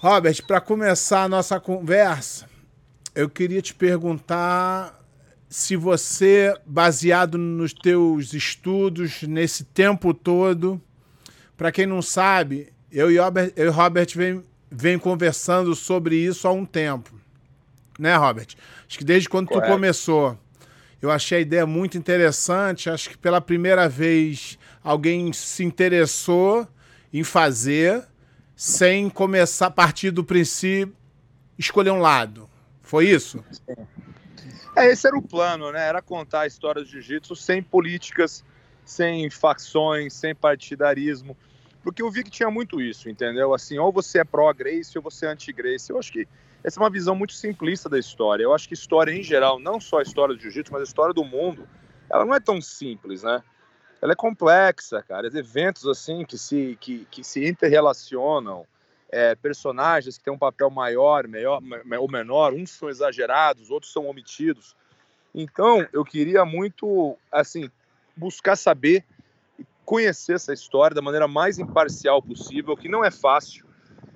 Robert, para começar a nossa conversa, eu queria te perguntar se você, baseado nos teus estudos nesse tempo todo, para quem não sabe, eu e Robert, eu e Robert vem, vem conversando sobre isso há um tempo. Né, Robert? Acho que desde quando Correto. tu começou. Eu achei a ideia muito interessante. Acho que pela primeira vez alguém se interessou em fazer sem começar a partir do princípio escolher um lado. Foi isso? É, esse era o plano, né? Era contar a história do jiu-jitsu sem políticas, sem facções, sem partidarismo. Porque eu vi que tinha muito isso, entendeu? Assim, ou você é pró-Grace ou você é anti-Grace. Eu acho que essa é uma visão muito simplista da história. Eu acho que história em geral, não só a história do jiu-jitsu, mas a história do mundo, ela não é tão simples, né? Ela é complexa, cara. Eventos assim que se, que, que se interrelacionam, é, personagens que têm um papel maior, maior ou menor, uns são exagerados, outros são omitidos. Então, eu queria muito, assim, buscar saber e conhecer essa história da maneira mais imparcial possível, que não é fácil,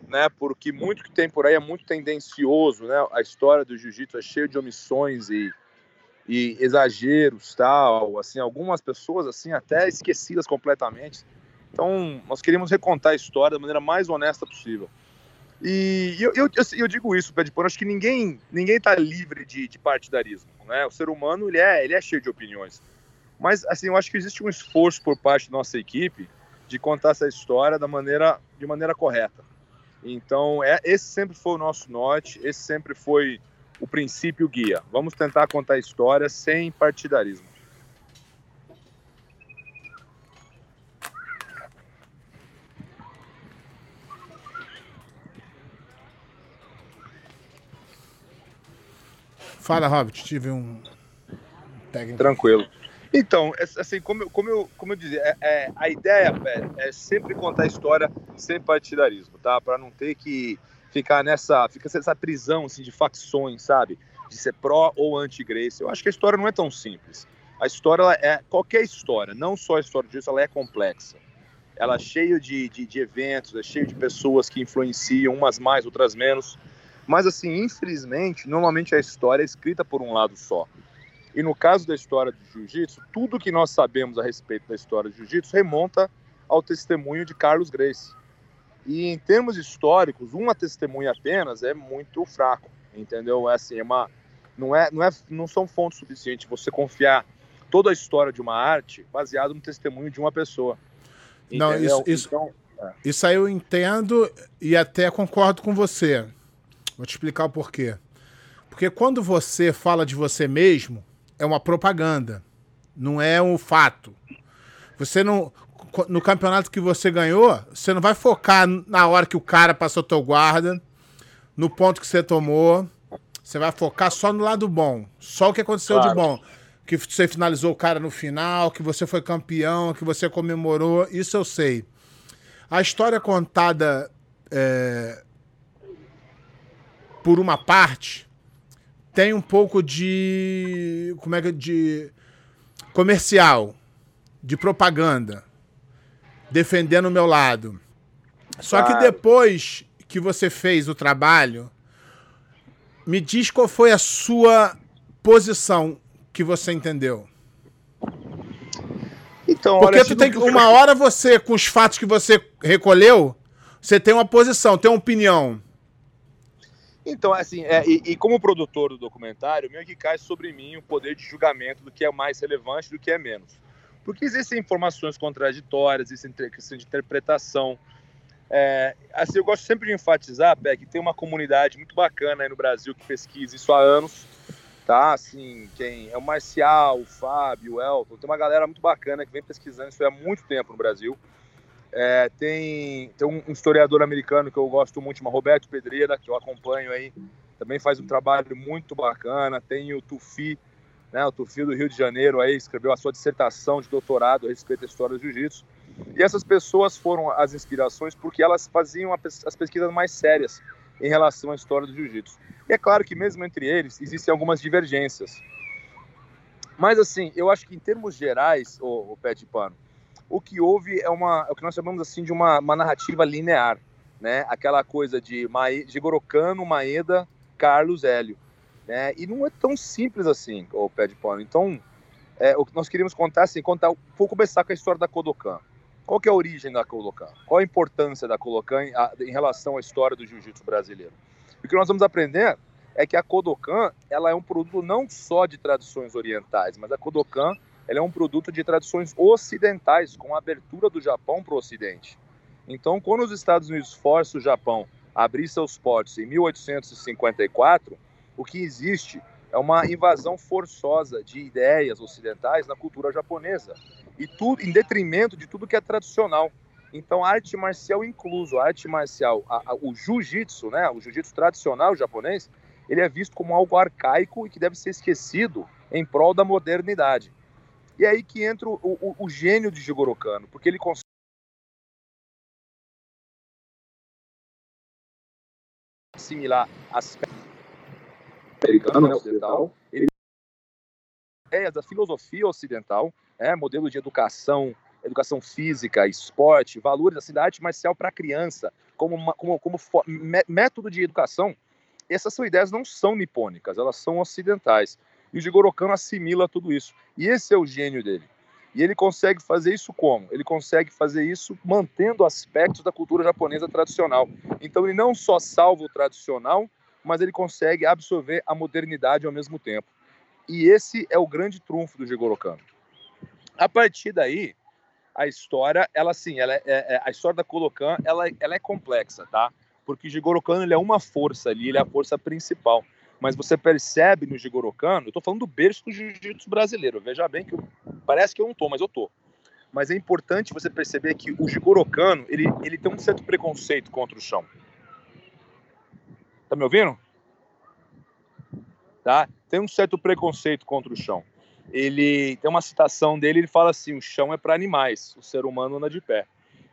né? Porque muito que tem por aí é muito tendencioso, né? A história do jiu-jitsu é cheia de omissões e e exageros tal, assim, algumas pessoas assim até esquecidas completamente. Então, nós queríamos recontar a história da maneira mais honesta possível. E eu, eu, eu, digo isso, Pé de Pano, acho que ninguém ninguém está livre de, de, partidarismo, né? O ser humano, ele é, ele é cheio de opiniões. Mas, assim, eu acho que existe um esforço por parte da nossa equipe de contar essa história da maneira, de maneira correta. Então, é, esse sempre foi o nosso norte, esse sempre foi o princípio guia. Vamos tentar contar a história sem partidarismo. Fala, Robert, tive um técnico. Tranquilo. Então, é, assim, como eu, como eu, como eu dizia, é, é, a ideia é, é sempre contar a história sem partidarismo, tá? Para não ter que ficar nessa, fica essa prisão assim, de facções, sabe? De ser pró ou anti-Grace. Eu acho que a história não é tão simples. A história é qualquer história, não só a história disso, ela é complexa. Ela é cheia de, de, de eventos, é cheia de pessoas que influenciam, umas mais, outras menos. Mas assim, infelizmente, normalmente a história é escrita por um lado só. E no caso da história do jiu-jitsu, tudo que nós sabemos a respeito da história do jiu-jitsu remonta ao testemunho de Carlos Grace. E em termos históricos, uma testemunha apenas é muito fraco, entendeu? É assim, é uma, não, é, não, é, não são fontes suficientes você confiar toda a história de uma arte baseado no testemunho de uma pessoa. Não, isso, isso, então, é. isso aí eu entendo e até concordo com você. Vou te explicar o porquê. Porque quando você fala de você mesmo, é uma propaganda, não é um fato. Você não no campeonato que você ganhou, você não vai focar na hora que o cara passou teu guarda, no ponto que você tomou. Você vai focar só no lado bom. Só o que aconteceu claro. de bom. Que você finalizou o cara no final, que você foi campeão, que você comemorou. Isso eu sei. A história contada é, por uma parte tem um pouco de. Como é que. De comercial, de propaganda defendendo o meu lado. Só que depois que você fez o trabalho, me diz qual foi a sua posição que você entendeu. Então, Porque olha, tu tem uma hora você, com os fatos que você recolheu, você tem uma posição, tem uma opinião. Então, assim, é, e, e, como produtor do documentário, meio que cai sobre mim o poder de julgamento do que é mais relevante do que é menos. Porque existem informações contraditórias, existem questão de interpretação. É, assim, eu gosto sempre de enfatizar, Pé, que tem uma comunidade muito bacana aí no Brasil que pesquisa isso há anos, tá? Assim, quem é o Marcial, o Fábio, o Elton, tem uma galera muito bacana que vem pesquisando isso há muito tempo no Brasil. É, tem tem um historiador americano que eu gosto muito, Roberto Pedreira, que eu acompanho aí, também faz um trabalho muito bacana. Tem o Tufi, né, o Tufi do Rio de Janeiro, aí escreveu a sua dissertação de doutorado a respeito da história do jiu-jitsu. E essas pessoas foram as inspirações porque elas faziam as pesquisas mais sérias em relação à história do jiu-jitsu. E é claro que mesmo entre eles existem algumas divergências. Mas assim, eu acho que em termos gerais, o, pé de pano, o que houve é uma, é o que nós chamamos assim de uma, uma narrativa linear. né? Aquela coisa de Mae, Jigoro Kano, Maeda, Carlos Hélio, né? E não é tão simples assim, o pé de pano. Então, é, o que nós queríamos contar, assim, contar, vou começar com a história da Kodokan. Qual que é a origem da Kodokan? Qual a importância da Kodokan em, a, em relação à história do jiu-jitsu brasileiro? O que nós vamos aprender é que a Kodokan ela é um produto não só de tradições orientais, mas a Kodokan ela é um produto de tradições ocidentais, com a abertura do Japão para o Ocidente. Então, quando os Estados Unidos forçam o Japão a abrir seus portos em 1854, o que existe é uma invasão forçosa de ideias ocidentais na cultura japonesa e tudo em detrimento de tudo que é tradicional. Então, a arte marcial incluso, a arte marcial, a, a, o jiu-jitsu, né, o jiu-jitsu tradicional japonês, ele é visto como algo arcaico e que deve ser esquecido em prol da modernidade. E é aí que entra o, o, o gênio de Jigoro Kano, porque ele consegue assimilar aspectos americano, né, ocidental, ele ideias da filosofia ocidental, é, modelo de educação, educação física, esporte, valores da cidade marcial para a criança, como, uma, como, como método de educação, essas são ideias não são nipônicas, elas são ocidentais. E o Jigoro Kano assimila tudo isso. E esse é o gênio dele. E ele consegue fazer isso como? Ele consegue fazer isso mantendo aspectos da cultura japonesa tradicional. Então ele não só salva o tradicional, mas ele consegue absorver a modernidade ao mesmo tempo. E esse é o grande trunfo do Jigoro Kano. A partir daí, a história, ela sim, ela é, é, a história da Kolokan, ela, ela é complexa, tá? Porque o Jigoro Kano ele é uma força ali, ele é a força principal. Mas você percebe no Jigoro Kano, eu tô falando do berço do jiu-jitsu brasileiro. Veja bem que eu, parece que eu não tô, mas eu tô. Mas é importante você perceber que o Jigoro Kano, ele, ele tem um certo preconceito contra o chão. Tá me ouvindo? Tá? Tem um certo preconceito contra o chão. Ele tem uma citação dele, ele fala assim: o chão é para animais, o ser humano anda de pé.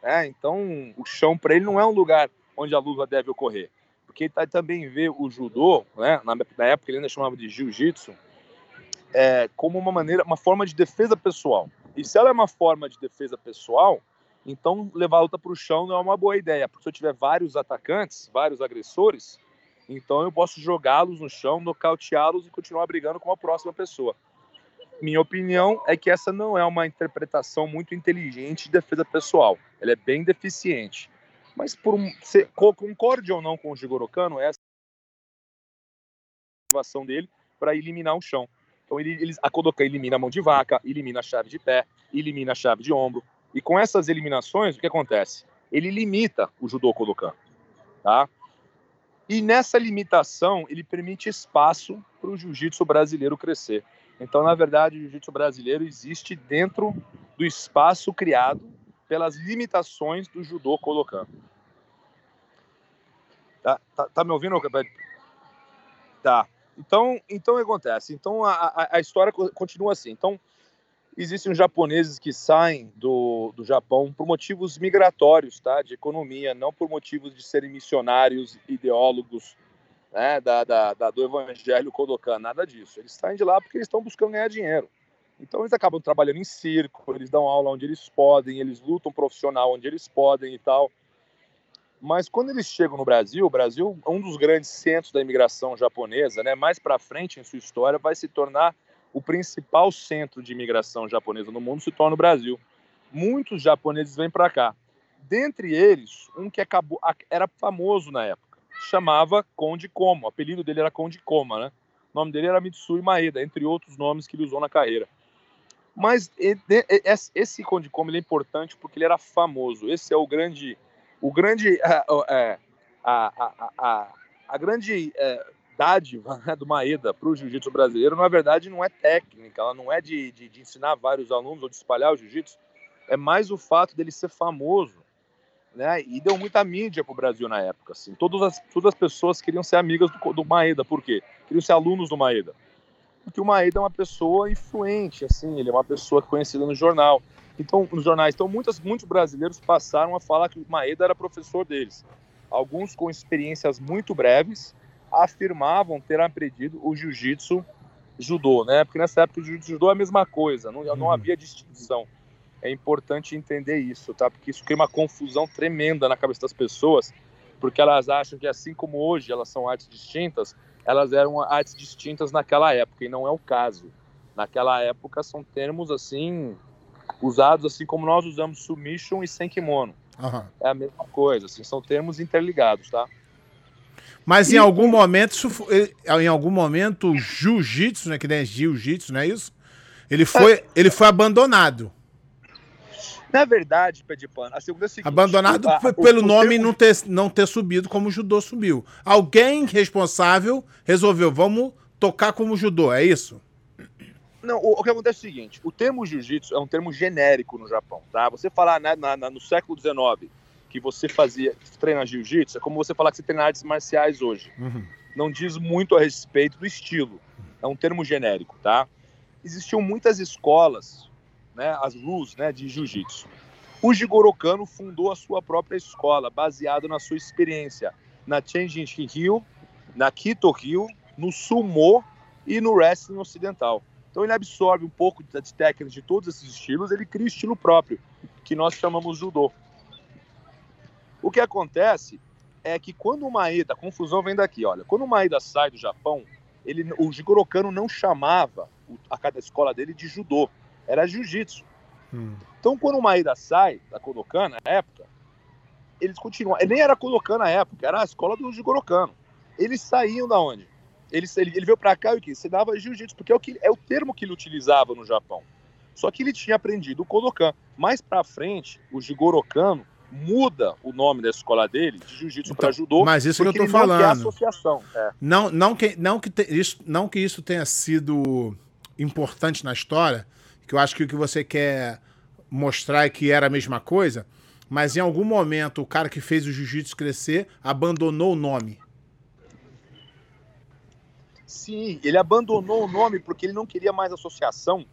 É, então, o chão para ele não é um lugar onde a luta deve ocorrer, porque ele tá, também vê o judô, né, na, na época ele ainda chamava de jiu-jitsu, é, como uma maneira, uma forma de defesa pessoal. E se ela é uma forma de defesa pessoal, então levar a luta para o chão não é uma boa ideia, porque se eu tiver vários atacantes, vários agressores, então eu posso jogá-los no chão, nocauteá-los e continuar brigando com a próxima pessoa. Minha opinião é que essa não é uma interpretação muito inteligente de defesa pessoal. Ela é bem deficiente. Mas por um, se, concorde ou não com o Jigoro Kano, essa é a motivação dele para eliminar o chão. Então ele, ele, a Kodokan elimina a mão de vaca, elimina a chave de pé, elimina a chave de ombro. E com essas eliminações, o que acontece? Ele limita o judô Kodokan, tá? E nessa limitação, ele permite espaço para o jiu-jitsu brasileiro crescer. Então, na verdade, o jiu-jitsu brasileiro existe dentro do espaço criado pelas limitações do judô colocando. Tá, tá, tá me ouvindo, Tá. Então, então acontece? Então a, a, a história continua assim. Então, existem japoneses que saem do, do Japão por motivos migratórios, tá? De economia, não por motivos de serem missionários, ideólogos, né? Da, da, da do evangelho Kodokan, nada disso. Eles saem de lá porque eles estão buscando ganhar dinheiro. Então eles acabam trabalhando em circo, eles dão aula onde eles podem, eles lutam profissional onde eles podem e tal. Mas quando eles chegam no Brasil, o Brasil é um dos grandes centros da imigração japonesa, né? Mais para frente em sua história vai se tornar o principal centro de imigração japonesa no mundo se torna o Brasil. Muitos japoneses vêm para cá. Dentre eles, um que acabou, era famoso na época, chamava Conde Como. O apelido dele era Conde Koma, né? O nome dele era Mitsui Maeda, entre outros nomes que ele usou na carreira. Mas esse Conde Como é importante porque ele era famoso. Esse é o grande, o grande, a, a, a, a, a grande é, dádiva né, do Maeda para o jiu-jitsu brasileiro, na verdade, não é técnica, ela não é de, de, de ensinar vários alunos ou de espalhar o jiu-jitsu, é mais o fato dele ser famoso, né? E deu muita mídia para o Brasil na época, assim. Todas as, todas as pessoas queriam ser amigas do, do Maeda, por quê? Queriam ser alunos do Maeda. Porque o Maeda é uma pessoa influente, assim, ele é uma pessoa conhecida no jornal. Então, nos jornais, então muitas, muitos brasileiros passaram a falar que o Maeda era professor deles. Alguns com experiências muito breves, afirmavam ter aprendido o jiu-jitsu judô, né? Porque nessa época o jiu-jitsu judô é a mesma coisa, não, não uhum. havia distinção. É importante entender isso, tá? Porque isso cria uma confusão tremenda na cabeça das pessoas porque elas acham que assim como hoje elas são artes distintas, elas eram artes distintas naquela época e não é o caso. Naquela época são termos assim usados assim como nós usamos submission e sem kimono. Uhum. É a mesma coisa, assim, são termos interligados, tá? Mas e... em algum momento, em algum momento, o jiu-jitsu, né, que nem é jiu-jitsu, não é isso? Ele foi, é. ele foi abandonado. Na verdade, Pedipan, a segunda é a seguinte, Abandonado a, pelo o, nome termo... não, ter, não ter subido como o judô subiu. Alguém responsável resolveu, vamos tocar como judô, é isso? Não, o, o que acontece é o seguinte: o termo jiu-jitsu é um termo genérico no Japão, tá? Você falar né, na, na, no século XIX que você fazia treinar jiu-jitsu é como você falar que você treina artes marciais hoje. Uhum. Não diz muito a respeito do estilo. É um termo genérico, tá? Existiam muitas escolas, né, as luz, né, de jiu-jitsu. O Jigoro Kano fundou a sua própria escola, baseado na sua experiência na Chengin Ryu, na Kito Ryu, no Sumo e no Wrestling Ocidental. Então ele absorve um pouco de técnicas de todos esses estilos, ele cria um estilo próprio, que nós chamamos judô. O que acontece é que quando o Maeda, a confusão vem daqui, olha, quando o Maeda sai do Japão, ele, o Jigoro Kano não chamava a cada escola dele de judô, era jiu-jitsu. Hum. Então quando o Maeda sai da Kodokan na época, eles continuam, ele nem era Kodokan na época, era a escola do Jigoro Kano. Eles saíam da onde? Ele, ele, ele veio para cá e o que? Você dava jiu-jitsu, porque é o, que, é o termo que ele utilizava no Japão. Só que ele tinha aprendido o Kodokan. Mais para frente, o Jigoro Kano muda o nome da escola dele de jiu-jitsu então, para judô. Mas isso que eu tô falando. Não associação. É. Não, não que não que te, isso, não que isso tenha sido importante na história, que eu acho que o que você quer mostrar é que era a mesma coisa, mas em algum momento o cara que fez o jiu-jitsu crescer abandonou o nome. Sim, ele abandonou o nome porque ele não queria mais associação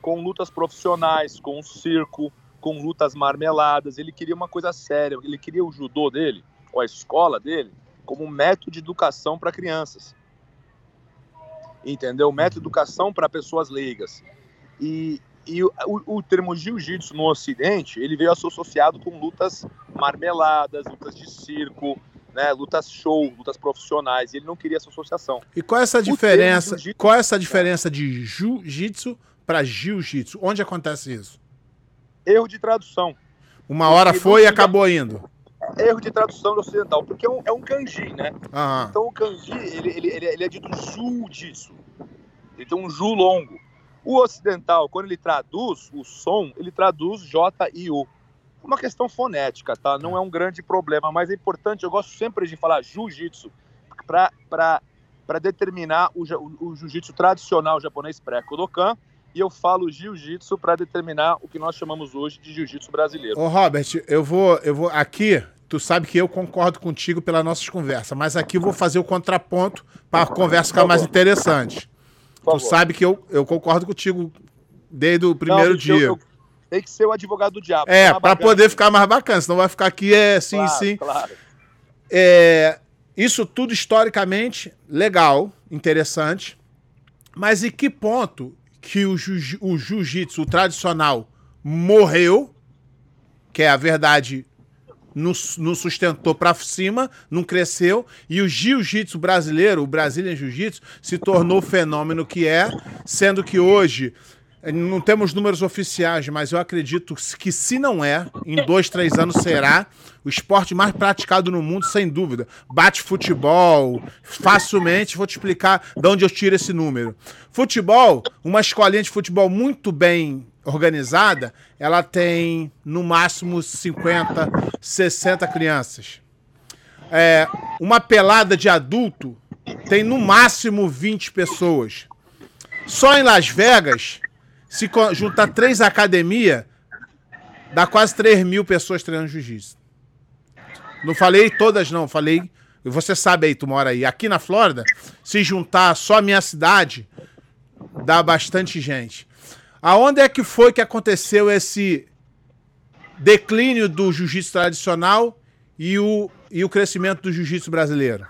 com lutas profissionais, com o circo, com lutas marmeladas, ele queria uma coisa séria, ele queria o judô dele, ou a escola dele, como um método de educação para crianças. Entendeu? Método de educação para pessoas leigas. E, e o, o, o termo jiu-jitsu no ocidente, ele veio associado com lutas marmeladas, lutas de circo, né, lutas show, lutas profissionais, ele não queria essa associação. E qual é essa diferença? Qual é essa diferença de jiu-jitsu para jiu-jitsu? Onde acontece isso? Erro de tradução. Uma hora foi e acabou indo. Erro de tradução do ocidental, porque é um, é um kanji, né? Aham. Então o kanji, ele, ele, ele, ele é dito ju disso. Ele tem um ju longo. O ocidental, quando ele traduz o som, ele traduz J-I-U. Uma questão fonética, tá? Não é um grande problema, mas é importante, eu gosto sempre de falar jiu-jitsu para determinar o, o, o jiu-jitsu tradicional japonês pré-Kodokan e eu falo jiu-jitsu para determinar o que nós chamamos hoje de jiu-jitsu brasileiro. Ô Robert, eu vou, eu vou aqui, tu sabe que eu concordo contigo pelas nossas conversas, mas aqui eu vou fazer o contraponto para a conversa ficar mais interessante. Tu sabe que eu, eu concordo contigo desde o primeiro Não, dia. Eu, eu, tem que ser o advogado do diabo. É, para poder ficar mais bacana, senão vai ficar aqui é sim, claro, sim. Claro. É, isso tudo historicamente legal, interessante. Mas em que ponto que o, jiu, o jiu-jitsu tradicional morreu, que é a verdade, não, sustentou para cima, não cresceu, e o jiu-jitsu brasileiro, o Brazilian Jiu-Jitsu, se tornou o fenômeno que é, sendo que hoje não temos números oficiais, mas eu acredito que se não é, em dois, três anos será o esporte mais praticado no mundo, sem dúvida. Bate futebol, facilmente, vou te explicar de onde eu tiro esse número. Futebol, uma escolinha de futebol muito bem organizada, ela tem no máximo 50, 60 crianças. É, uma pelada de adulto tem no máximo 20 pessoas. Só em Las Vegas se juntar três academias, dá quase 3 mil pessoas treinando jiu-jitsu. Não falei todas, não. Falei. Você sabe aí, tu mora aí. Aqui na Flórida, se juntar só a minha cidade, dá bastante gente. Aonde é que foi que aconteceu esse declínio do jiu-jitsu tradicional e o, e o crescimento do jiu-jitsu brasileiro?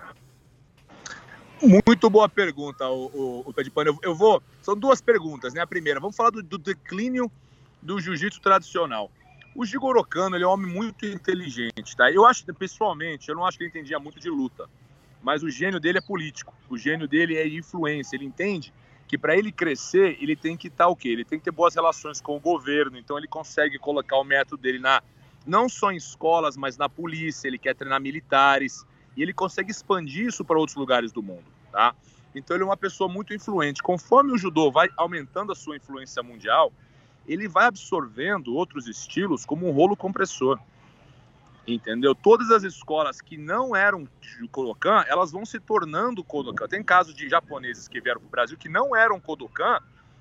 Muito boa pergunta, o, o, o Pé de Pano. Eu, eu, vou. São duas perguntas, né? A primeira, vamos falar do, do declínio do jiu-jitsu tradicional. O Jigoro Kano, ele é um homem muito inteligente, tá? Eu acho, pessoalmente, eu não acho que ele entendia muito de luta, mas o gênio dele é político, o gênio dele é influência, ele entende que para ele crescer, ele tem que estar tá, o quê? Ele tem que ter boas relações com o governo, então ele consegue colocar o método dele na não só em escolas, mas na polícia, ele quer treinar militares, e ele consegue expandir isso para outros lugares do mundo, tá? Então ele é uma pessoa muito influente. Conforme o judô vai aumentando a sua influência mundial, ele vai absorvendo outros estilos como um rolo compressor. Entendeu? Todas as escolas que não eram Kodokan, elas vão se tornando Kodokan. Tem casos de japoneses que vieram para o Brasil que não eram Kodokan,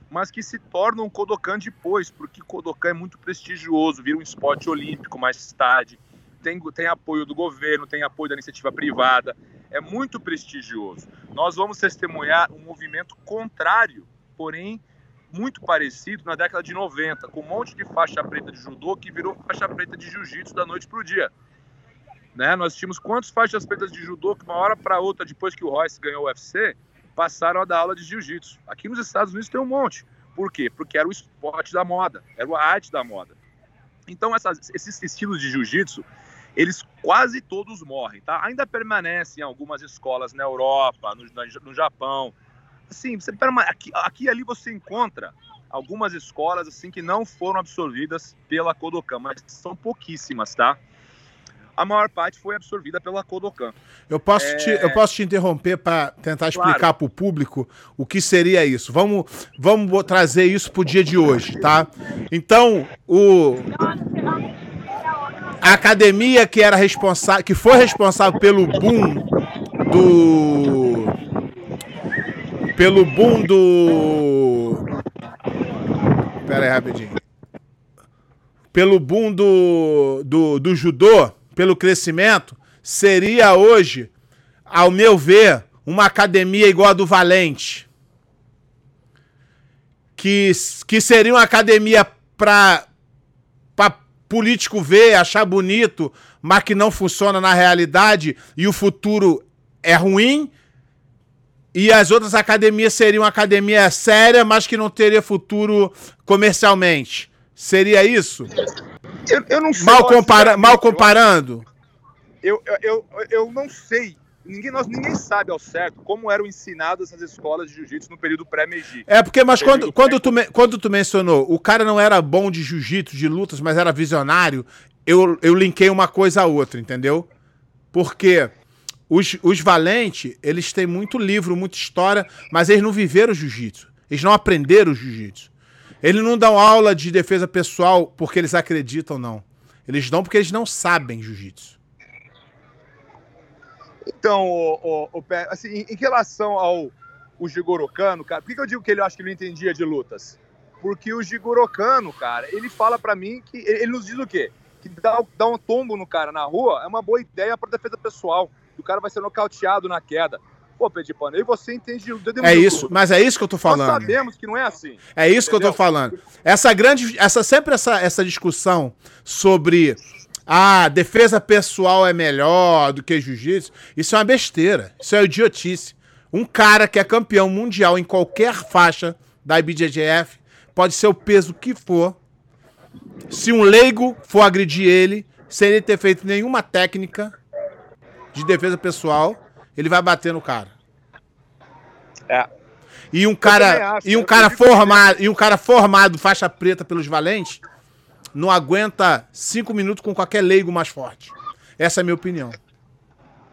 mas que se tornam Kodokan depois, porque Kodokan é muito prestigioso, vira um esporte olímpico mais tarde, tem, tem apoio do governo, tem apoio da iniciativa privada, é muito prestigioso. Nós vamos testemunhar um movimento contrário, porém muito parecido na década de 90, com um monte de faixa preta de judô que virou faixa preta de jiu-jitsu da noite para o dia. Né? Nós tínhamos quantas faixas pretas de judô que uma hora para outra, depois que o Royce ganhou o UFC, passaram a dar aula de jiu-jitsu. Aqui nos Estados Unidos tem um monte. Por quê? Porque era o esporte da moda, era a arte da moda. Então essas, esses estilos de jiu-jitsu, eles quase todos morrem, tá? Ainda permanecem em algumas escolas na Europa, no, no Japão. Assim, você aqui, aqui ali você encontra algumas escolas assim que não foram absorvidas pela Kodokan, mas são pouquíssimas, tá? a maior parte foi absorvida pela Kodokan. Eu posso, é... te, eu posso te interromper para tentar explicar claro. para o público o que seria isso. Vamos, vamos trazer isso para o dia de hoje, tá? Então, o a academia que era responsável, que foi responsável pelo boom do pelo boom do Pera aí rapidinho. Pelo boom do, do, do judô, pelo crescimento, seria hoje, ao meu ver, uma academia igual a do Valente. Que, que seria uma academia para político ver, achar bonito, mas que não funciona na realidade e o futuro é ruim. E as outras academias seriam academia séria, mas que não teria futuro comercialmente. Seria isso? Eu, eu não sei. Mal, compara mal comparando? Eu, eu, eu não sei. Ninguém, nós, ninguém sabe ao certo como eram ensinadas essas escolas de jiu-jitsu no período pré-Meiji. É, porque, mas quando, quando, tu, quando tu mencionou, o cara não era bom de jiu-jitsu, de lutas, mas era visionário, eu, eu linkei uma coisa a outra, entendeu? Porque os, os valentes, eles têm muito livro, muita história, mas eles não viveram jiu-jitsu. Eles não aprenderam jiu-jitsu. Eles não dão aula de defesa pessoal porque eles acreditam, não. Eles dão porque eles não sabem jiu-jitsu. Então, o, o, o, assim, em relação ao o Jigoro Kano, cara, por que, que eu digo que ele acho que não entendia de lutas? Porque o Jigoro Kano, cara, ele fala para mim que ele nos diz o quê? Que dar, dar um tombo no cara na rua é uma boa ideia para defesa pessoal. O cara vai ser nocauteado na queda. Pô, Pedipano, aí você entende de É isso, mas é isso que eu tô falando. Nós sabemos que não é assim. É isso entendeu? que eu tô falando. Essa grande, essa sempre essa, essa discussão sobre ah, defesa pessoal é melhor do que jiu-jitsu, isso é uma besteira. Isso é idiotice. Um cara que é campeão mundial em qualquer faixa da IBJJF, pode ser o peso que for. Se um leigo for agredir ele, sem ele ter feito nenhuma técnica de defesa pessoal, ele vai bater no cara. É. E um cara, acho, e um cara formado, e um cara formado faixa preta pelos valentes, não aguenta cinco minutos com qualquer leigo mais forte. Essa é a minha opinião.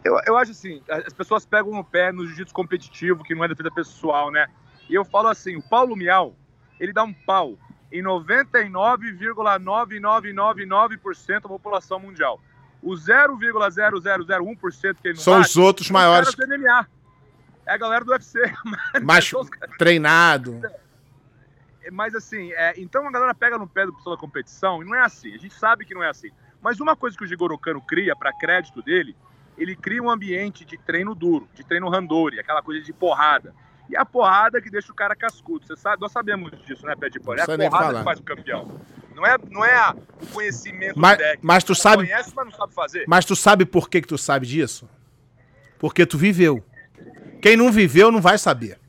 Eu, eu acho assim, as pessoas pegam no pé no jiu-jitsu competitivo, que não é defesa pessoal, né? E eu falo assim, o Paulo Miau, ele dá um pau em 99,9999% da população mundial. O 0,0001% que ele não São bate, os outros maiores. Os MMA. É a galera do UFC. Mais treinado. Mas assim, é, então a galera pega no pé do pessoal da competição e não é assim. A gente sabe que não é assim. Mas uma coisa que o Jigoro Kano cria, para crédito dele, ele cria um ambiente de treino duro, de treino randori, aquela coisa de porrada. E a porrada que deixa o cara cascudo. Você sabe, nós sabemos disso, né, Pé de Pano? É a porrada que faz o campeão. Não é, não é o conhecimento mas, técnico. Mas tu sabe. Conhece, mas não sabe fazer. Mas tu sabe por que, que tu sabe disso? Porque tu viveu. Quem não viveu não vai saber.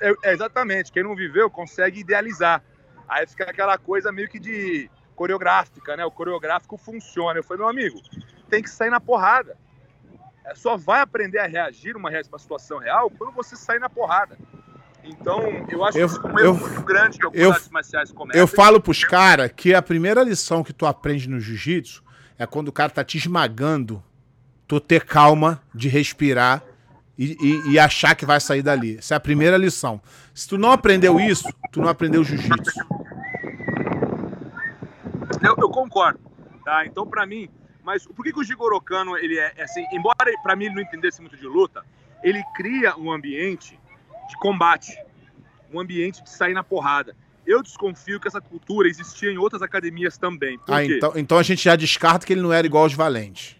É, é, exatamente. Quem não viveu consegue idealizar. Aí fica aquela coisa meio que de coreográfica, né? O coreográfico funciona. Eu falei, meu amigo, tem que sair na porrada. É, só vai aprender a reagir numa, uma situação real quando você sair na porrada. Então, eu acho eu, que é um erro muito grande que algumas artes marciais cometem. Eu falo pros caras que a primeira lição que tu aprende no jiu-jitsu é quando o cara tá te esmagando, tu ter calma de respirar e, e, e, achar que vai sair dali. Essa é a primeira lição. Se tu não aprendeu isso, tu não aprendeu jiu-jitsu. Eu, eu, concordo, tá? Então, para mim, mas por que, que o Jigoro Kano, ele é, é assim, embora para mim ele não entendesse muito de luta, ele cria um ambiente de combate, um ambiente de sair na porrada. Eu desconfio que essa cultura existia em outras academias também. Ah, então, então a gente já descarta que ele não era igual aos valentes.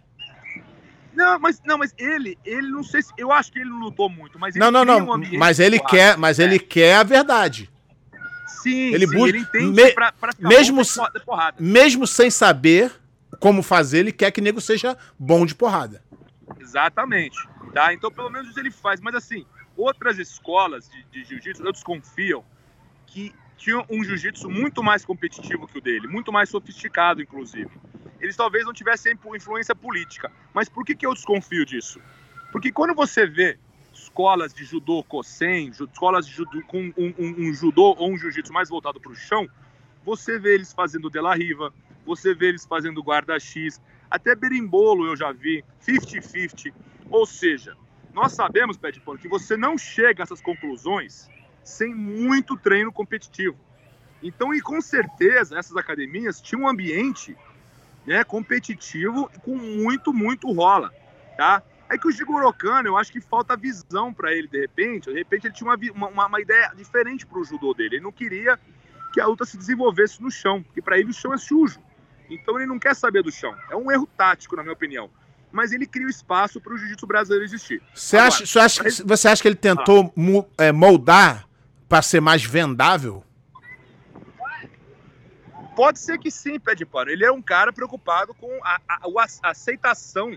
Não, mas não, mas ele, ele não sei se, eu acho que ele não lutou muito, mas não, não, não, um mas ele quer, mas é. ele quer a verdade. Sim, ele, sim, ele entende me, pra, pra mesmo, porrada. mesmo sem saber como fazer, ele quer que o nego seja bom de porrada. Exatamente. Tá? Então, pelo menos ele faz. Mas assim, outras escolas de, de jiu-jitsu, eu desconfio que tinham um jiu-jitsu muito mais competitivo que o dele, muito mais sofisticado, inclusive. Eles talvez não tivessem influência política. Mas por que, que eu desconfio disso? Porque quando você vê escolas de judô kosen, escolas de judô, com um, um, um judô ou um jiu-jitsu mais voltado para o chão, você vê eles fazendo de la riva, você vê eles fazendo guarda X, até berimbolo eu já vi, 50-50. Ou seja, nós sabemos, Pano, que você não chega a essas conclusões sem muito treino competitivo. Então, e com certeza, essas academias tinham um ambiente né, competitivo com muito, muito rola, tá? É que o Jigoro Kano, eu acho que falta visão para ele, de repente. De repente, ele tinha uma, uma, uma ideia diferente para o judô dele. Ele não queria que a luta se desenvolvesse no chão, porque para ele o chão é sujo. Então ele não quer saber do chão. É um erro tático, na minha opinião. Mas ele cria o espaço para o jiu-jitsu brasileiro existir. Você, Agora, acha, você, acha, ele... você acha que ele tentou ah. moldar para ser mais vendável? Pode ser que sim, pé de pano. Ele é um cara preocupado com a, a, a aceitação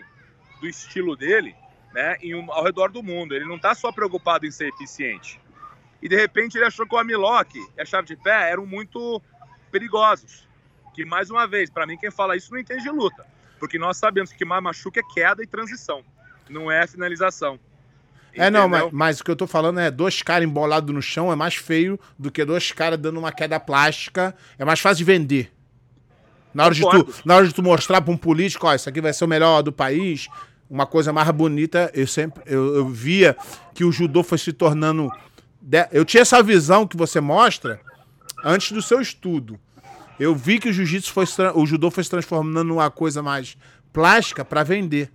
do estilo dele né, em, ao redor do mundo. Ele não está só preocupado em ser eficiente. E de repente ele achou que o Amilock e a chave de pé eram muito perigosos que, mais uma vez, para mim, quem fala isso não entende de luta. Porque nós sabemos que mais machuca é queda e transição, não é finalização. É, não, mas, mas, o que eu tô falando é dois caras embolados no chão é mais feio do que dois caras dando uma queda plástica. É mais fácil de vender. Na hora, de tu, na hora de tu mostrar pra um político, ó, isso aqui vai ser o melhor do país, uma coisa mais bonita, eu sempre eu, eu via que o judô foi se tornando. Eu tinha essa visão que você mostra antes do seu estudo. Eu vi que o jiu-jitsu foi o judô foi se transformando numa coisa mais plástica para vender.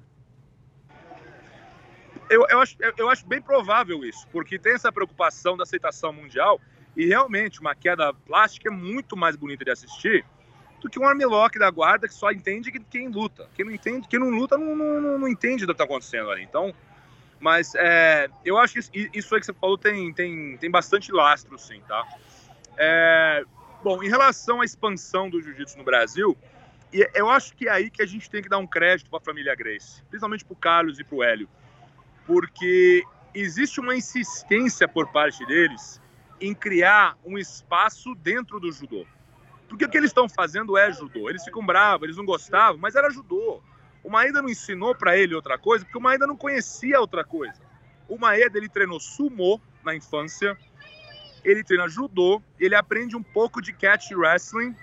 Eu, eu, acho, eu acho bem provável isso, porque tem essa preocupação da aceitação mundial e realmente uma queda plástica é muito mais bonita de assistir do que um armlock da guarda que só entende quem luta. Quem não entende, quem não luta não, não, não entende do que está acontecendo ali. Então, mas é, eu acho que isso aí que você falou tem, tem, tem bastante lastro, sim, tá? É, Bom, em relação à expansão do jiu-jitsu no Brasil, eu acho que é aí que a gente tem que dar um crédito para a família Grace, principalmente para o Carlos e para o Hélio, porque existe uma insistência por parte deles em criar um espaço dentro do judô. Porque o que eles estão fazendo é judô. Eles ficam bravos, eles não gostavam, mas era judô. O Maeda não ensinou para ele outra coisa, porque o Maeda não conhecia outra coisa. O Maeda ele treinou sumo na infância, ele treina judô, ele aprende um pouco de catch wrestling,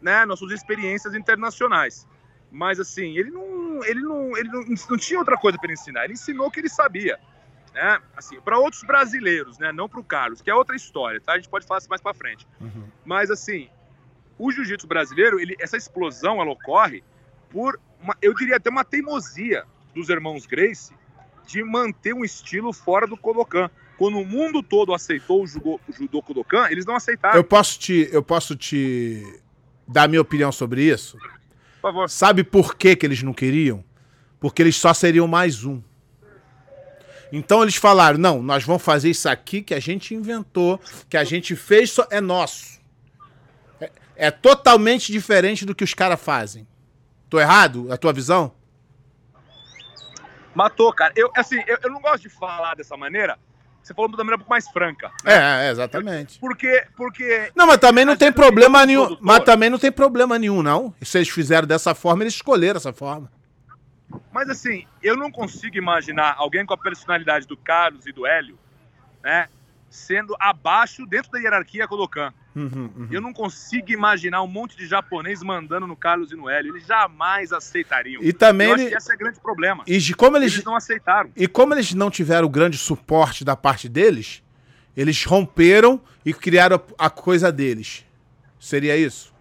né, nas suas experiências internacionais. Mas assim, ele não, ele não, ele não, não tinha outra coisa para ensinar. Ele ensinou o que ele sabia, né? Assim, para outros brasileiros, né, não para o Carlos, que é outra história, tá? A gente pode falar isso mais para frente. Uhum. Mas assim, o jiu-jitsu brasileiro, ele, essa explosão, ela ocorre por, uma, eu diria até uma teimosia dos irmãos Grace de manter um estilo fora do Kodokan. Quando o mundo todo aceitou o judô, o judô Kodokan, eles não aceitaram. Eu posso te, eu posso te dar minha opinião sobre isso? Por favor. Sabe por que, que eles não queriam? Porque eles só seriam mais um. Então eles falaram: não, nós vamos fazer isso aqui que a gente inventou, que a gente fez, só é nosso. É, é totalmente diferente do que os caras fazem. Tô errado? A tua visão? Matou, cara. Eu, assim, eu, eu não gosto de falar dessa maneira, Você falou da maneira um pouco mais franca. Né? É, é, exatamente. Porque, porque. Não, mas também não tem problema nenhum. Mas também não tem problema nenhum, não. Se eles fizeram dessa forma, eles escolheram essa forma. Mas assim, eu não consigo imaginar alguém com a personalidade do Carlos e do Hélio, né? Sendo abaixo dentro da hierarquia colocando. Uhum, uhum. Eu não consigo imaginar um monte de japonês mandando no Carlos e no Hélio. Eles jamais aceitariam. E também Eu ele... acho que esse é o grande problema. E de como eles... eles não aceitaram. E como eles não tiveram grande suporte da parte deles, eles romperam e criaram a coisa deles. Seria isso?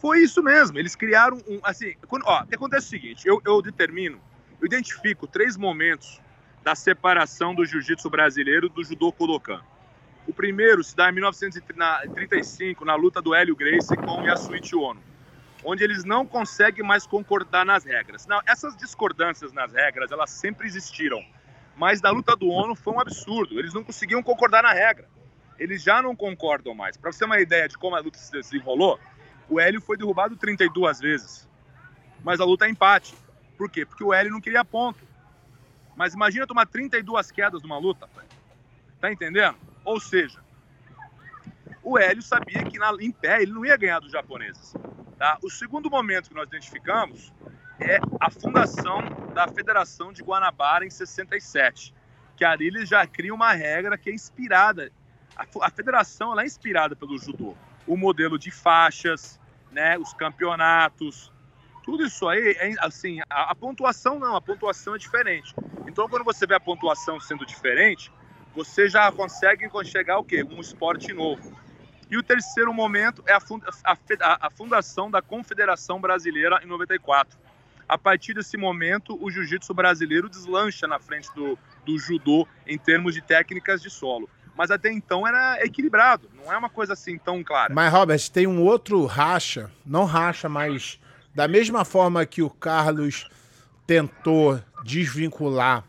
Foi isso mesmo. Eles criaram um. Assim, quando, ó, acontece o seguinte: eu, eu determino, eu identifico três momentos da separação do jiu-jitsu brasileiro do judô Kodokan. O primeiro se dá em 1935, na luta do Hélio Gracie com Yasuichi Ono, onde eles não conseguem mais concordar nas regras. Não, essas discordâncias nas regras, elas sempre existiram. Mas da luta do Ono foi um absurdo. Eles não conseguiam concordar na regra. Eles já não concordam mais. Para você ter uma ideia de como a luta se desenrolou, o Hélio foi derrubado 32 vezes. Mas a luta é empate. Por quê? Porque o Hélio não queria ponto. Mas imagina tomar 32 quedas numa luta. Tá entendendo? Ou seja, o Hélio sabia que na, em pé ele não ia ganhar dos japoneses. Tá? O segundo momento que nós identificamos é a fundação da Federação de Guanabara em 67, que ali eles já criam uma regra que é inspirada. A, a federação é inspirada pelo judô. O modelo de faixas, né, os campeonatos, tudo isso aí, é, assim, a, a pontuação não, a pontuação é diferente. Então, quando você vê a pontuação sendo diferente, você já consegue chegar o quê? Um esporte novo. E o terceiro momento é a fundação da Confederação Brasileira em 94. A partir desse momento, o jiu-jitsu brasileiro deslancha na frente do, do judô em termos de técnicas de solo. Mas até então era equilibrado, não é uma coisa assim tão clara. Mas, Robert, tem um outro racha, não racha, mas da mesma forma que o Carlos tentou desvincular.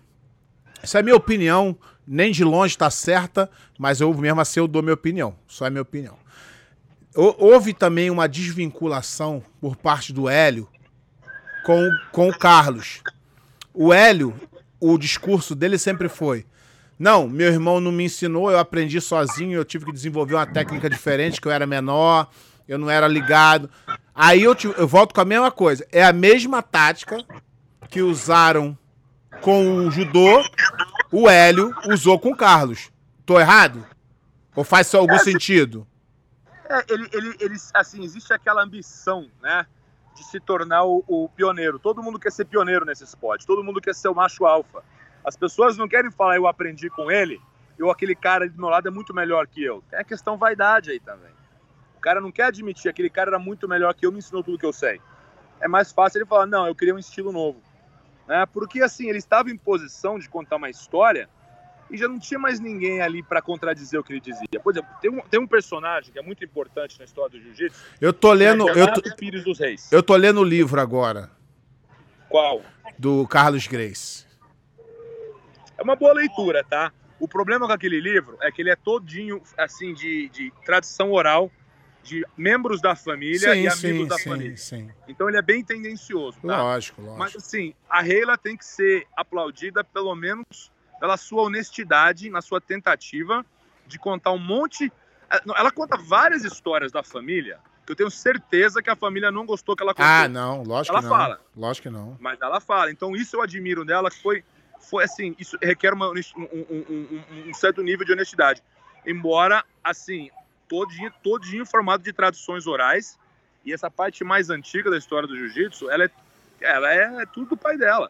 Essa é a minha opinião, nem de longe está certa, mas eu mesmo assim eu dou minha opinião. Só é minha opinião. Houve também uma desvinculação por parte do Hélio com, com o Carlos. O Hélio, o discurso dele sempre foi: não, meu irmão não me ensinou, eu aprendi sozinho, eu tive que desenvolver uma técnica diferente, que eu era menor, eu não era ligado. Aí eu, eu volto com a mesma coisa. É a mesma tática que usaram com o judô o Hélio usou com o Carlos. Tô errado? Ou faz só algum é, sentido? É, ele, ele, ele, assim, existe aquela ambição, né? De se tornar o, o, pioneiro. Todo mundo quer ser pioneiro nesse esporte. Todo mundo quer ser o macho alfa. As pessoas não querem falar, eu aprendi com ele, ou aquele cara do meu lado é muito melhor que eu. Tem a questão vaidade aí também. O cara não quer admitir, aquele cara era muito melhor que eu, me ensinou tudo que eu sei. É mais fácil ele falar, não, eu queria um estilo novo né? Porque assim, ele estava em posição de contar uma história e já não tinha mais ninguém ali para contradizer o que ele dizia. Por exemplo, tem um, tem um personagem que é muito importante na história do jiu-jitsu. Eu tô lendo, é eu tô, Pires dos Reis. Eu tô lendo o livro agora. Qual? Do Carlos Grace. É uma boa leitura, tá? O problema com aquele livro é que ele é todinho assim de, de tradição oral de membros da família sim, e amigos sim, da sim, família. Sim. Então ele é bem tendencioso. Tá? Lógico, lógico. Mas assim, a Reila tem que ser aplaudida pelo menos pela sua honestidade na sua tentativa de contar um monte. Eh, ela conta várias histórias da família que eu tenho certeza que a família não gostou que ela contou. Ah, não, lógico ela que não. Ela fala. Lógico que não. Mas ela fala. Então isso eu admiro dela, que foi, foi assim, isso requer uma, um, um, um, um certo nível de honestidade. Embora, assim, todinho, todinho formado de traduções orais. E essa parte mais antiga da história do jiu-jitsu, ela, é, ela é, é tudo do pai dela.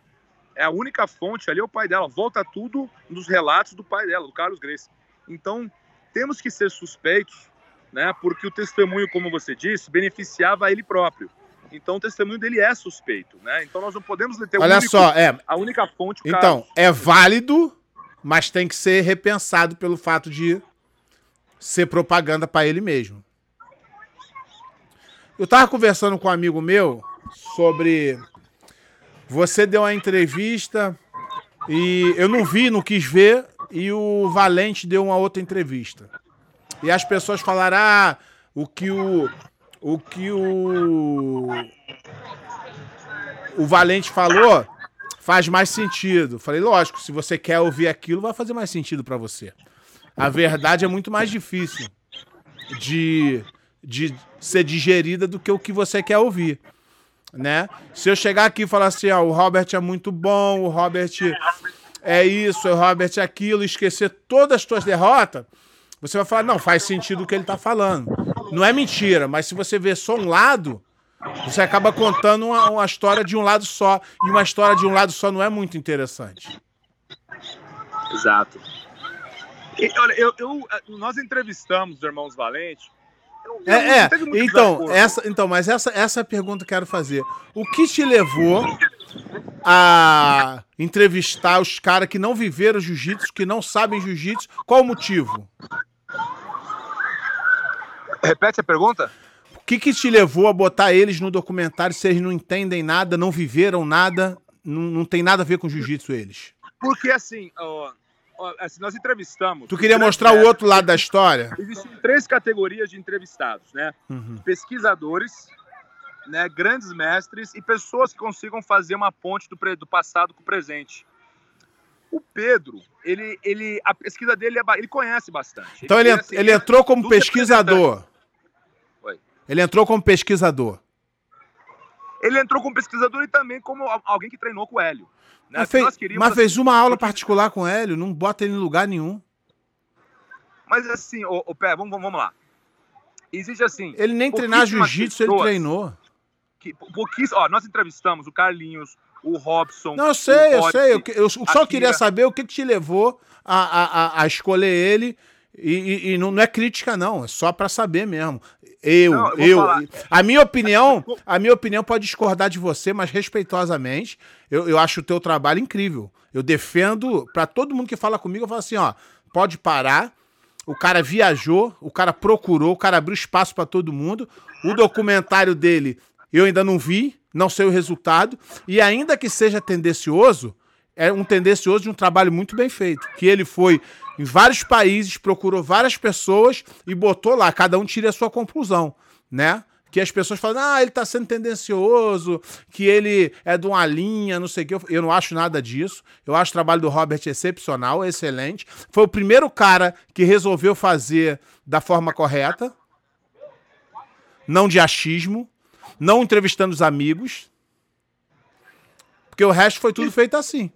É a única fonte ali, é o pai dela. Volta tudo nos relatos do pai dela, do Carlos Grace. Então, temos que ser suspeitos, né? Porque o testemunho, como você disse, beneficiava ele próprio. Então, o testemunho dele é suspeito, né? Então, nós não podemos ter Olha único, só, é. A única fonte. Então, é válido, mas tem que ser repensado pelo fato de ser propaganda para ele mesmo. Eu tava conversando com um amigo meu sobre você deu uma entrevista e eu não vi, não quis ver e o Valente deu uma outra entrevista. E as pessoas falaram: "Ah, o que o o que o o Valente falou faz mais sentido. Falei, lógico, se você quer ouvir aquilo, vai fazer mais sentido para você. A verdade é muito mais difícil de, de ser digerida do que o que você quer ouvir. Né? Se eu chegar aqui e falar assim, ó, o Robert é muito bom, o Robert é isso, o Robert é aquilo, esquecer todas as suas derrotas, você vai falar, não, faz sentido o que ele tá falando. Não é mentira, mas se você ver só um lado, você acaba contando uma, uma, história de um lado só. E uma história de um lado só não é muito interessante. Exato. E, olha, eu, eu, nós entrevistamos os irmãos Valente. é, é. então, essa, então, mas essa, essa é a pergunta que eu quero fazer. O que te levou a entrevistar os caras que não viveram jiu-jitsu, que não sabem jiu-jitsu? Qual o motivo? Repete a pergunta? que, que te levou a botar eles no documentário se eles não entendem nada, não viveram nada, não, não tem nada a ver com jiu-jitsu eles? Porque assim, ó, assim, nós entrevistamos. Tu queria mostrar o outro lado da história? Existem três categorias de entrevistados, né? Uhum. Pesquisadores, né, grandes mestres e pessoas que consigam fazer uma ponte do, do passado com o presente. O Pedro, ele, ele, a pesquisa dele, é, ele conhece bastante. Então ele, ele, assim, ele entrou como pesquisador. Ele entrou como pesquisador. Ele entrou como pesquisador e também como alguém que treinou com o Hélio. Né? Mas, fez, mas fez uma aula particular com o Hélio, não bota ele em lugar nenhum. Mas assim, o, Pé, vamos, vamos lá. Existe assim. Ele nem treinar jiu-jitsu, ele treinou. Que, ó, nós entrevistamos o Carlinhos, o Robson. Não, eu sei, eu sei. Eu, eu só queria saber o que, que te levou a, a, a escolher ele. E, e, e não, não, é crítica, não, é só para saber mesmo. Eu, não, eu, eu a minha opinião, a minha opinião pode discordar de você, mas respeitosamente, eu, eu acho o teu trabalho incrível. Eu defendo para todo mundo que fala comigo, eu falo assim, ó, pode parar. O cara viajou, o cara procurou, o cara abriu espaço para todo mundo. O documentário dele eu ainda não vi, não sei o resultado, e ainda que seja tendencioso, é um tendencioso de um trabalho muito bem feito, que ele foi em vários países, procurou várias pessoas e botou lá, cada um tira a sua conclusão, né? Que as pessoas falam, ah, ele tá sendo tendencioso, que ele é de uma linha, não sei o que. Eu não acho nada disso. Eu acho o trabalho do Robert excepcional, excelente. Foi o primeiro cara que resolveu fazer da forma correta, não de achismo, não entrevistando os amigos, porque o resto foi tudo feito assim.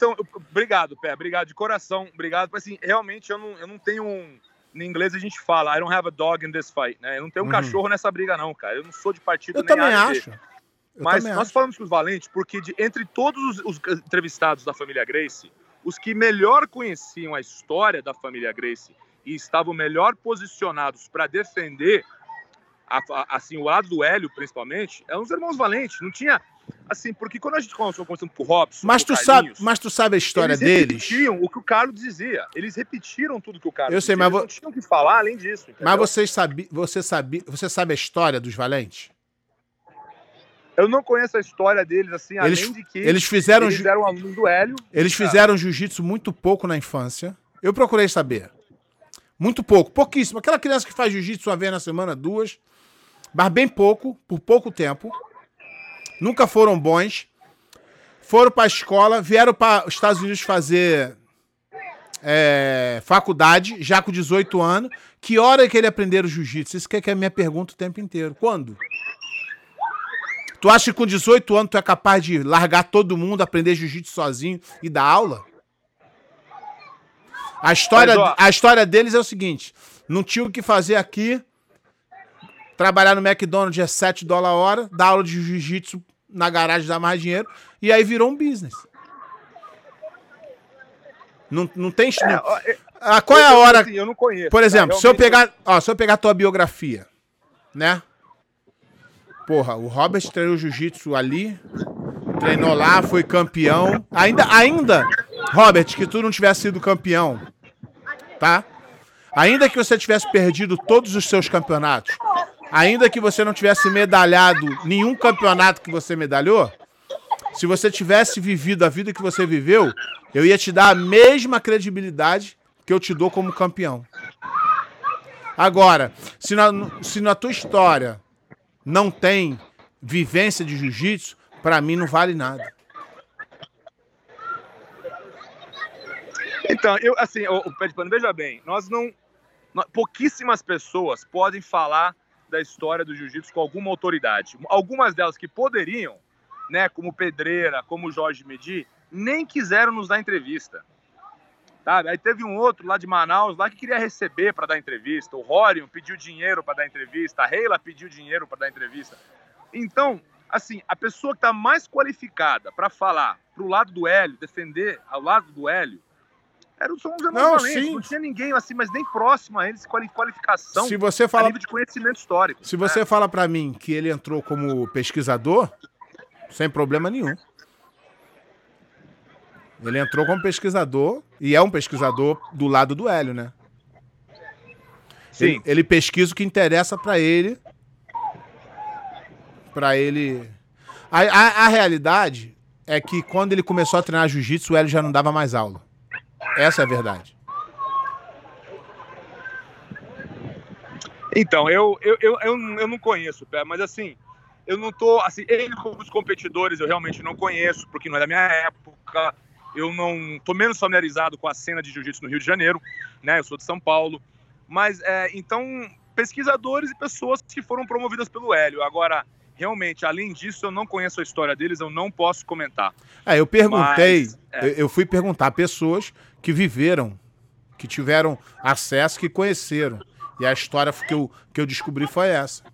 Então, obrigado, Pé, obrigado de coração, obrigado. Assim, realmente eu não, eu não tenho um. Em inglês a gente fala, I don't have a dog in this fight, né? Eu não tenho um uhum. cachorro nessa briga, não, cara. Eu não sou de partido eu nem também acho. Eu Mas também nós acho. falamos com os valentes porque de, entre todos os, os entrevistados da família Grace, os que melhor conheciam a história da família Grace e estavam melhor posicionados para defender a, a, assim o lado do Hélio principalmente eram os irmãos Valentes não tinha Assim, porque quando a gente começou conversando com o Robson. Mas tu, sabe, mas tu sabe a história eles deles? repetiam o que o Carlos dizia. Eles repetiram tudo que o Carlos Eu sei, dizia. mas eles não tinham que falar além disso. Entendeu? Mas vocês sabi, você, sabe, você sabe a história dos Valentes? Eu não conheço a história deles, assim, eles, além de que eles fizeram eles eram alunos do Hélio. Eles fizeram jiu-jitsu muito pouco na infância. Eu procurei saber. Muito pouco, pouquíssimo. Aquela criança que faz jiu-jitsu uma vez na semana, duas. Mas bem pouco, por pouco tempo. Nunca foram bons foram para a escola, vieram para os Estados Unidos fazer é, faculdade, já com 18 anos. Que hora que ele aprendeu jiu-jitsu? Isso que é, que é a minha pergunta o tempo inteiro. Quando? Tu acha que com 18 anos tu é capaz de largar todo mundo, aprender jiu-jitsu sozinho e dar aula? A história, Mas, a história deles é o seguinte: não tinha o que fazer aqui. Trabalhar no McDonald's é 7 dólares a hora, dar aula de jiu-jitsu na garagem dá mais dinheiro. E aí virou um business. Não, não tem. É, não... Ah, qual é a hora? Assim, eu não conheço. Por exemplo, tá? se eu pegar. Ó, se eu pegar a tua biografia, né? Porra, o Robert treinou jiu-jitsu ali, treinou lá, foi campeão. Ainda, ainda, Robert, que tu não tivesse sido campeão, tá? Ainda que você tivesse perdido todos os seus campeonatos, ainda que você não tivesse medalhado nenhum campeonato que você medalhou, se você tivesse vivido a vida que você viveu, eu ia te dar a mesma credibilidade que eu te dou como campeão. Agora, se na, se na tua história não tem vivência de jiu-jitsu, para mim não vale nada. Então, eu assim, o Pé de Pano, veja bem, nós não. Nós, pouquíssimas pessoas podem falar da história do jiu-jitsu com alguma autoridade. Algumas delas que poderiam, né, como Pedreira, como Jorge Medi, nem quiseram nos dar entrevista. Sabe? Aí teve um outro lá de Manaus lá que queria receber para dar entrevista. O Rorion pediu dinheiro para dar entrevista. A Reila pediu dinheiro para dar entrevista. Então, assim, a pessoa que está mais qualificada para falar para o lado do Hélio, defender ao lado do Hélio, era o São José não, sim. não tinha ninguém assim, mas nem próximo a eles, qualificação se você fala, nível de conhecimento histórico. Se você né? fala para mim que ele entrou como pesquisador, sem problema nenhum. Ele entrou como pesquisador e é um pesquisador do lado do Hélio, né? Sim. Ele, ele pesquisa o que interessa para ele. Para ele. A, a, a, realidade é que quando ele começou a treinar jiu-jitsu, o Hélio já não dava mais aula. Essa é a verdade. Então, eu, eu, eu, eu, não conheço, Pé, mas assim, eu não tô. Assim, ele como os competidores eu realmente não conheço, porque não é da minha época. Eu não tô menos familiarizado com a cena de jiu-jitsu no Rio de Janeiro, né? Eu sou de São Paulo. Mas, é, então, pesquisadores e pessoas que foram promovidas pelo Hélio. Agora, realmente, além disso, eu não conheço a história deles, eu não posso comentar. É, eu perguntei, Mas, é. eu fui perguntar a pessoas que viveram, que tiveram acesso, que conheceram. E a história que eu, que eu descobri foi essa.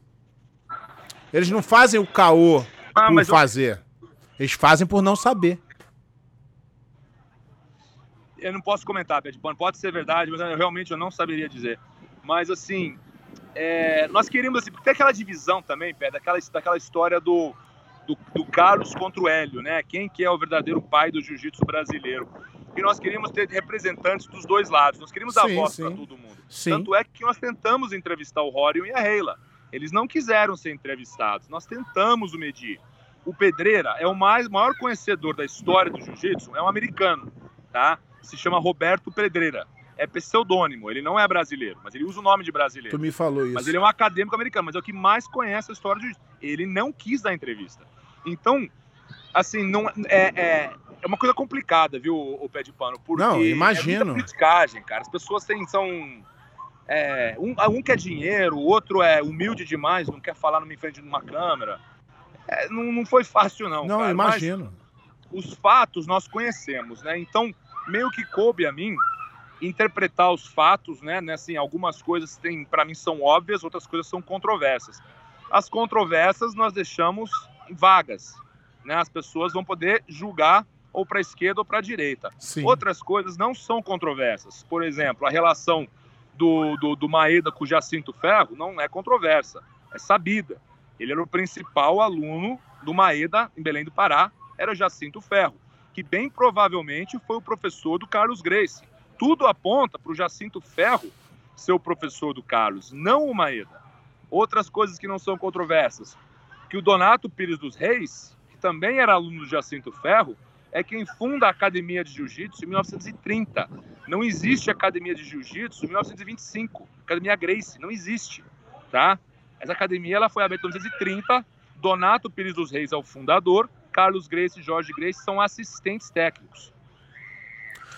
Eles não fazem o caô ah, por fazer. Eu... Eles fazem por não saber. Eu não posso comentar, Pet Pode ser verdade, mas eu, realmente eu não saberia dizer. Mas assim, é, nós queríamos assim, tem aquela divisão também, Pé, daquela, daquela história do, do, do, Carlos contra o Hélio, né? Quem que é o verdadeiro pai do jiu-jitsu brasileiro? E nós queríamos ter representantes dos dois lados, nós queríamos dar sim, voz para todo mundo. Sim. Tanto é que nós tentamos entrevistar o Rorion e a Reila. Eles não quiseram ser entrevistados, nós tentamos o medir. O Pedreira é o mais, maior conhecedor da história do jiu-jitsu, é um americano, tá? Se chama Roberto Pedreira é pseudônimo, ele não é brasileiro, mas ele usa o nome de brasileiro. Tu me falou isso. Mas ele é um acadêmico americano, mas é o que mais conhece a história de Ele não quis dar entrevista. Então, assim, não é, é, é uma coisa complicada, viu, o pé de pano? Porque não, imagino. É criticagem, cara. As pessoas têm, são. É, um, um quer dinheiro, o outro é humilde demais, não quer falar numa frente de uma câmera. É, não, não foi fácil, não. Não, cara, imagino. os fatos nós conhecemos, né? Então, meio que coube a mim interpretar os fatos, né? né assim, algumas coisas tem para mim são óbvias, outras coisas são controversas. As controvérsias nós deixamos vagas, né? As pessoas vão poder julgar ou para a esquerda ou para a direita. Sim. Outras coisas não são controversas. Por exemplo, a relação do, do, do Maeda com o Jacinto Ferro não é controversa, é sabida. Ele era o principal aluno do Maeda em Belém do Pará, era Jacinto Ferro, que bem provavelmente foi o professor do Carlos Grace tudo aponta para o Jacinto Ferro ser o professor do Carlos, não o Maeda. Outras coisas que não são controversas, que o Donato Pires dos Reis, que também era aluno do Jacinto Ferro, é quem funda a Academia de Jiu-Jitsu em 1930. Não existe Academia de Jiu-Jitsu em 1925. Academia Grace, não existe, tá? Essa academia ela foi aberta em 1930. Donato Pires dos Reis é o fundador, Carlos Grace e Jorge Grace são assistentes técnicos.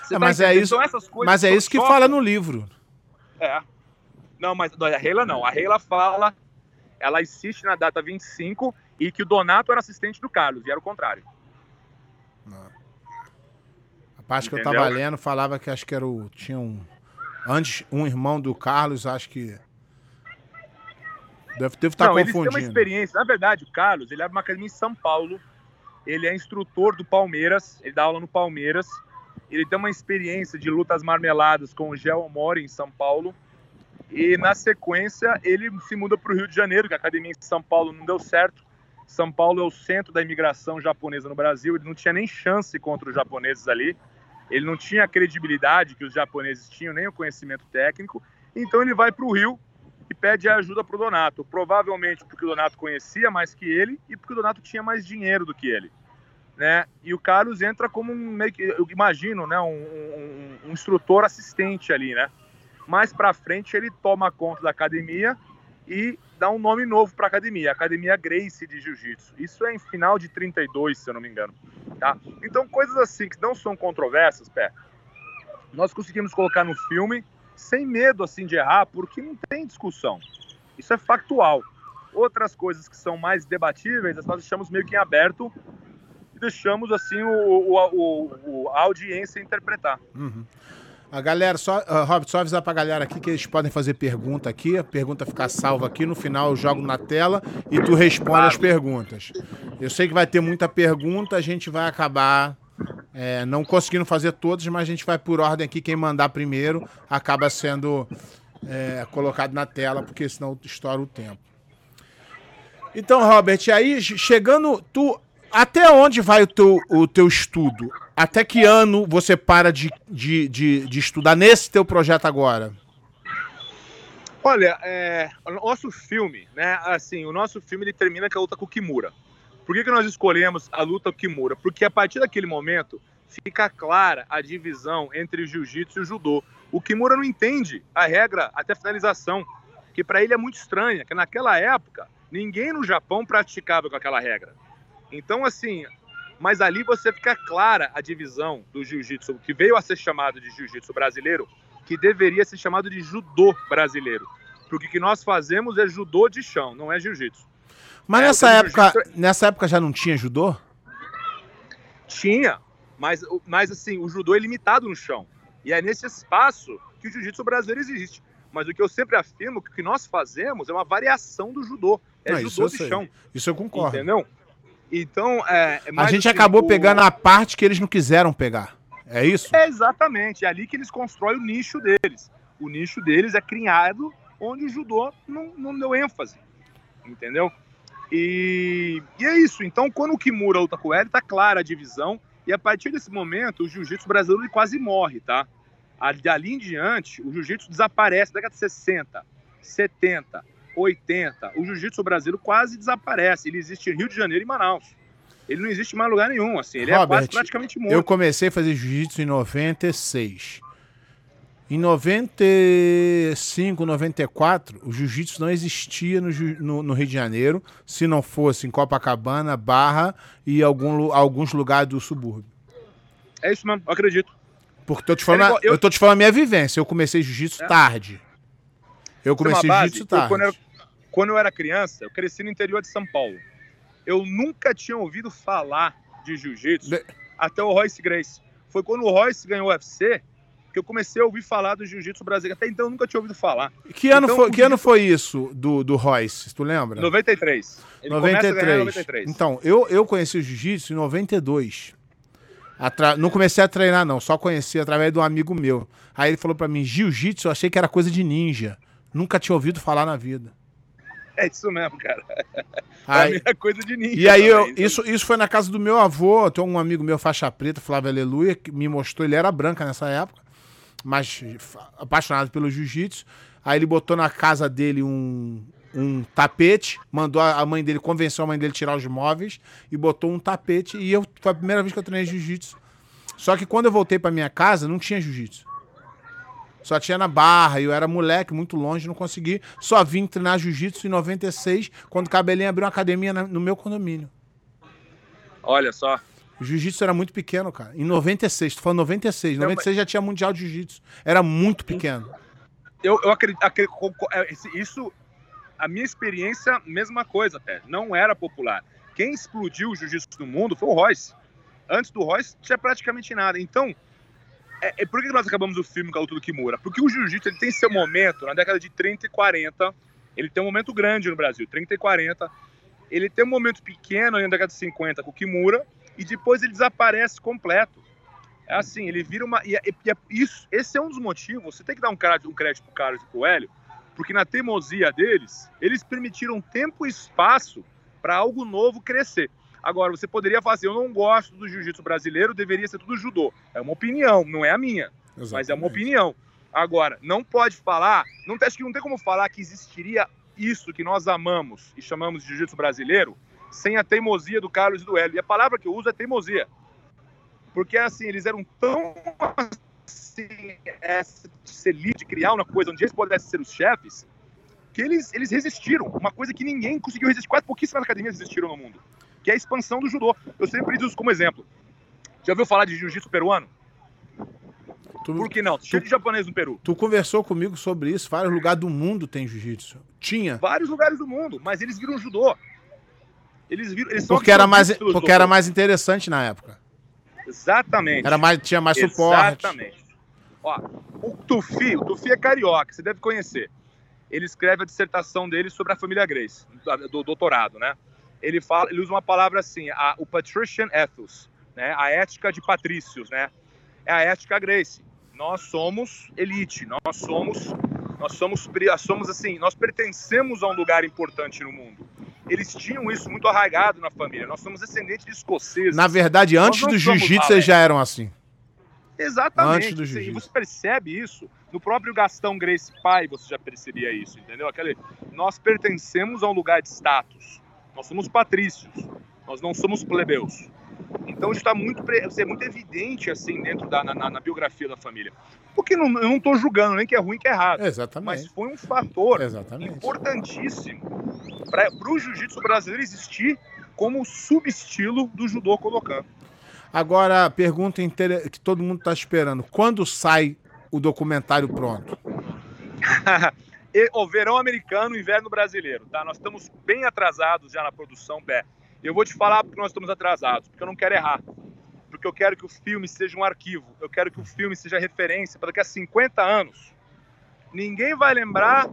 É, tá mas, é isso, mas é isso que fala no livro. É. Não, mas a Reila não. A Reila fala, ela insiste na data 25 e que o Donato era assistente do Carlos, e era o contrário. Não. A parte Entendeu? que eu tava lendo falava que acho que era o. Tinha um. Antes, um irmão do Carlos, acho que. Deve, deve estar tá não, confundindo. Ele tem uma experiência. Na verdade, o Carlos, ele é uma academia em São Paulo. Ele é instrutor do Palmeiras. Ele dá aula no Palmeiras. Ele tem uma experiência de lutas marmeladas com o Gel Mori em São Paulo. E na sequência ele se muda para o Rio de Janeiro, que a academia em São Paulo não deu certo. São Paulo é o centro da imigração japonesa no Brasil. Ele não tinha nem chance contra os japoneses ali. Ele não tinha a credibilidade que os japoneses tinham, nem o conhecimento técnico. Então ele vai para o Rio e pede ajuda para o Donato. Provavelmente porque o Donato conhecia mais que ele e porque o Donato tinha mais dinheiro do que ele né? E o Carlos entra como um meio que, eu imagino, né? Um, um, um instrutor assistente ali, né? Mais para frente ele toma conta da academia e dá um nome novo para a academia, Academia Grace de Jiu-Jitsu. Isso é em final de 32, se eu não me engano, tá? Então coisas assim que não são controversas, pé. nós conseguimos colocar no filme sem medo assim de errar, porque não tem discussão. Isso é factual. Outras coisas que são mais debatíveis, nós deixamos meio que em aberto e deixamos assim o, o, o a audiência interpretar. Uhum. A galera, só, uh, Robert, só avisar pra galera aqui que eles podem fazer pergunta aqui, a pergunta ficar salva aqui, no final eu jogo na tela e tu responde claro. as perguntas. Eu sei que vai ter muita pergunta, a gente vai acabar é, não conseguindo fazer todas, mas a gente vai por ordem aqui, quem mandar primeiro acaba sendo é, colocado na tela, porque senão estoura o tempo. Então, Robert, aí chegando, tu até onde vai o teu, o teu estudo? Até que ano você para de, de, de, de estudar nesse teu projeto agora? Olha, é, o nosso filme, né? Assim, o nosso filme ele termina com a luta com o Kimura. Por que, que nós escolhemos a luta com o Kimura? Porque a partir daquele momento fica clara a divisão entre o jiu-jitsu e o judô. O Kimura não entende a regra até a finalização, que para ele é muito estranha, que naquela época ninguém no Japão praticava com aquela regra. Então, assim, mas ali você fica clara a divisão do jiu-jitsu, que veio a ser chamado de jiu-jitsu brasileiro, que deveria ser chamado de judô brasileiro. Porque o que nós fazemos é judô de chão, não é jiu-jitsu. Mas é, nessa época, nessa época já não tinha judô? Tinha, mas, mas assim, o judô é limitado no chão. E é nesse espaço que o jiu-jitsu brasileiro existe. Mas o que eu sempre afirmo que o que nós fazemos é uma variação do judô. É não, judô de chão. Isso eu concordo. Entendeu? Então, é, é a gente assim, acabou o... pegando a parte que eles não quiseram pegar. É isso? É exatamente. É ali que eles constroem o nicho deles. O nicho deles é criado onde o judô não, não deu ênfase. Entendeu? E, e, é isso. Então, quando o Kimura luta com ele, tá clara a divisão. E a partir desse momento, o jiu-jitsu brasileiro quase morre, tá? Dali em diante, o jiu-jitsu desaparece. Década de 60, 70, 80, o jiu-jitsu brasileiro quase desaparece. Ele existe em Rio de Janeiro e Manaus. Ele não existe em mais lugar nenhum, assim. Ele Robert, é quase praticamente morto. Eu comecei a fazer jiu-jitsu em 96. Em 95, 94, o jiu-jitsu não existia no, no, no, Rio de Janeiro, se não fosse em Copacabana, Barra e algum, alguns lugares do subúrbio. É isso mesmo, eu acredito. Porque tô te falando, eu... eu tô te falando a minha vivência. Eu comecei jiu-jitsu é. tarde. Eu comecei jiu-jitsu tarde. Quando eu, quando eu era criança, eu cresci no interior de São Paulo. Eu nunca tinha ouvido falar de jiu-jitsu de... até o Royce Grace. Foi quando o Royce ganhou o UFC que eu comecei a ouvir falar do jiu-jitsu brasileiro. Até então eu nunca tinha ouvido falar. Que ano, então, foi, que ano foi isso do, do Royce? Tu lembra? 93. Ele 93. 93. Então, eu, eu conheci o jiu-jitsu em 92. Atra... Não comecei a treinar, não, só conheci através de um amigo meu. Aí ele falou para mim: jiu-jitsu, eu achei que era coisa de ninja. Nunca tinha ouvido falar na vida. É isso mesmo, cara. Aí, é coisa de ninja. E aí, eu, isso, isso foi na casa do meu avô. Tem um amigo meu, faixa preta, Flávio Aleluia, que me mostrou. Ele era branca nessa época, mas apaixonado pelo jiu-jitsu. Aí ele botou na casa dele um, um tapete, mandou a mãe dele, convenceu a mãe dele a tirar os móveis e botou um tapete. E eu, foi a primeira vez que eu treinei jiu-jitsu. Só que quando eu voltei para minha casa, não tinha jiu-jitsu. Só tinha na Barra, eu era moleque, muito longe, não consegui. Só vim treinar jiu-jitsu em 96, quando o Cabelinho abriu uma academia no meu condomínio. Olha só. O jiu-jitsu era muito pequeno, cara. Em 96, tu falou 96. Em 96 já tinha Mundial de Jiu-Jitsu. Era muito pequeno. Eu, eu acredito, acredito. É, Isso, a minha experiência, mesma coisa até. Não era popular. Quem explodiu o jiu-jitsu no mundo foi o Royce. Antes do Royce, tinha praticamente nada. Então, é, é, por que nós acabamos o filme com a luta do Kimura? Porque o jiu-jitsu tem seu momento na década de 30 e 40. Ele tem um momento grande no Brasil, 30 e 40. Ele tem um momento pequeno na década de 50 com o Kimura e depois ele desaparece completo. É assim, ele vira uma. E, e, e isso, esse é um dos motivos. Você tem que dar um, crédito, um crédito pro Carlos e pro Hélio, porque na teimosia deles, eles permitiram tempo e espaço para algo novo crescer. Agora, você poderia fazer, eu não gosto do jiu-jitsu brasileiro, deveria ser tudo judô. É uma opinião, não é a minha, Exatamente. mas é uma opinião. Agora, não pode falar, não, acho que não tem como falar que existiria isso que nós amamos e chamamos de jiu-jitsu brasileiro sem a teimosia do Carlos e do Hélio. E a palavra que eu uso é teimosia. Porque, assim, eles eram tão assim, essa de criar uma coisa onde eles pudessem ser os chefes, que eles, eles resistiram. Uma coisa que ninguém conseguiu resistir. Quase pouquíssimas academias resistiram no mundo que é a expansão do judô. Eu sempre uso como exemplo. Já ouviu falar de jiu-jitsu peruano? Tu, Por que não? Cheio de japonês no Peru. Tu conversou comigo sobre isso. Vários lugares do mundo tem jiu-jitsu. Tinha. Vários lugares do mundo, mas eles viram judô. Eles viram. Eles porque era mais, porque era mais interessante na época. Exatamente. Era mais, tinha mais suporte. Exatamente. Ó, o Tufi, o Tufi é carioca, você deve conhecer. Ele escreve a dissertação dele sobre a família Grace, do doutorado, né? Ele fala, ele usa uma palavra assim, a, o patrician ethos, né? A ética de patrícios, né? É a ética Grace. Nós somos elite, nós somos nós somos somos assim, nós pertencemos a um lugar importante no mundo. Eles tinham isso muito arraigado na família. Nós somos descendentes de escoceses. Na verdade, antes do jiu-jitsu, eles já eram assim. Exatamente. Antes do jiu-jitsu. Você percebe isso no próprio Gastão Grace pai, você já percebia isso, entendeu? Aquele, nós pertencemos a um lugar de status. Nós somos patrícios. Nós não somos plebeus. Então isso está muito, é muito evidente assim dentro da na, na biografia da família. Porque não, eu não estou julgando nem que é ruim que é errado. Exatamente. Mas foi um fator Exatamente. importantíssimo para o jiu-jitsu brasileiro existir como subestilo do judô colocando. Agora, a pergunta que todo mundo está esperando: quando sai o documentário pronto? o verão americano, o inverno brasileiro, tá? Nós estamos bem atrasados já na produção, Bé. Eu vou te falar porque nós estamos atrasados, porque eu não quero errar. Porque eu quero que o filme seja um arquivo. Eu quero que o filme seja referência para daqui a 50 anos. Ninguém vai lembrar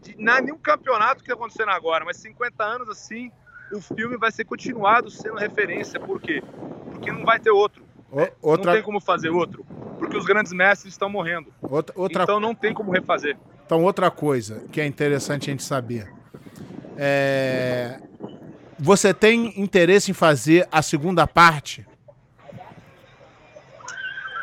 de nenhum campeonato que está acontecendo agora, mas 50 anos assim, o filme vai ser continuado sendo referência. Por quê? Porque não vai ter outro. O, outra... Não tem como fazer outro. Porque os grandes mestres estão morrendo. Outra, outra... Então não tem como refazer. Então, outra coisa que é interessante a gente saber. É... Você tem interesse em fazer a segunda parte?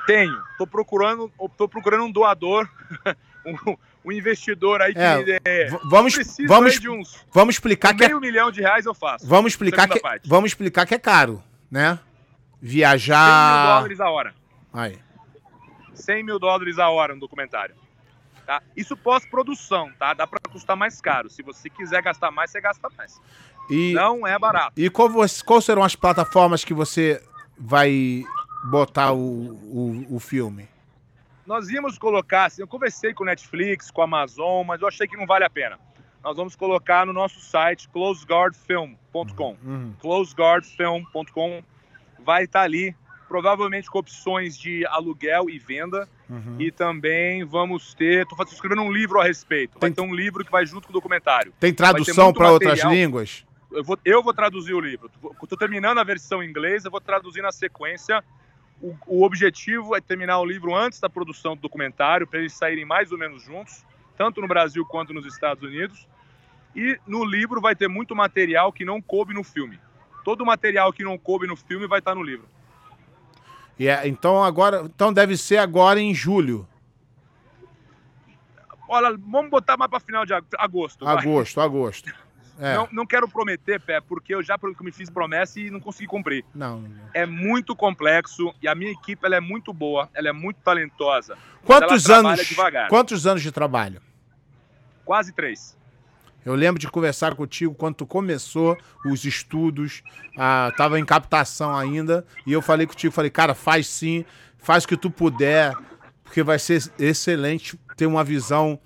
Tenho. Tô procurando, tô procurando um doador, um, um investidor aí que é, é, vamos vamos de uns vamos explicar que é meio é, milhão de reais eu faço. Vamos explicar que parte. vamos explicar que é caro, né? Viajar. 100 mil dólares a hora. Aí. 100 mil dólares a hora no documentário. Tá? Isso pós-produção, tá? Dá para custar mais caro. Se você quiser gastar mais, você gasta mais. E, Não é barato. E qual, qual serão as plataformas que você vai botar o, o, o filme? Nós íamos colocar, assim, eu conversei com o Netflix, com a Amazon, mas eu achei que não vale a pena. Nós vamos colocar no nosso site closeguardfilm.com. Uhum. Closeguardfilm.com vai estar tá ali, provavelmente com opções de aluguel e venda. Uhum. E também vamos ter. Estou escrevendo um livro a respeito. Vai ter um livro que vai junto com o documentário. Tem tradução para outras línguas? Eu vou, eu vou traduzir o livro. Estou terminando a versão em inglês, eu vou traduzir na sequência o, o objetivo é terminar o livro antes da produção do documentário, para eles saírem mais ou menos juntos, tanto no Brasil quanto nos Estados Unidos. E no livro vai ter muito material que não coube no filme. Todo o material que não coube no filme vai estar no livro. Yeah, então agora, então deve ser agora em julho. Olha, vamos botar mais para final de agosto. Agosto, vai. agosto. É. Não, não quero prometer, Pé, porque eu já me fiz promessa e não consegui cumprir. Não, não. É muito complexo e a minha equipe ela é muito boa, ela é muito talentosa. Quantos anos? Quantos anos de trabalho? Quase três. Eu lembro de conversar contigo quando tu começou os estudos, ah, tava em captação ainda, e eu falei contigo, falei, cara, faz sim, faz o que tu puder, porque vai ser excelente ter uma visão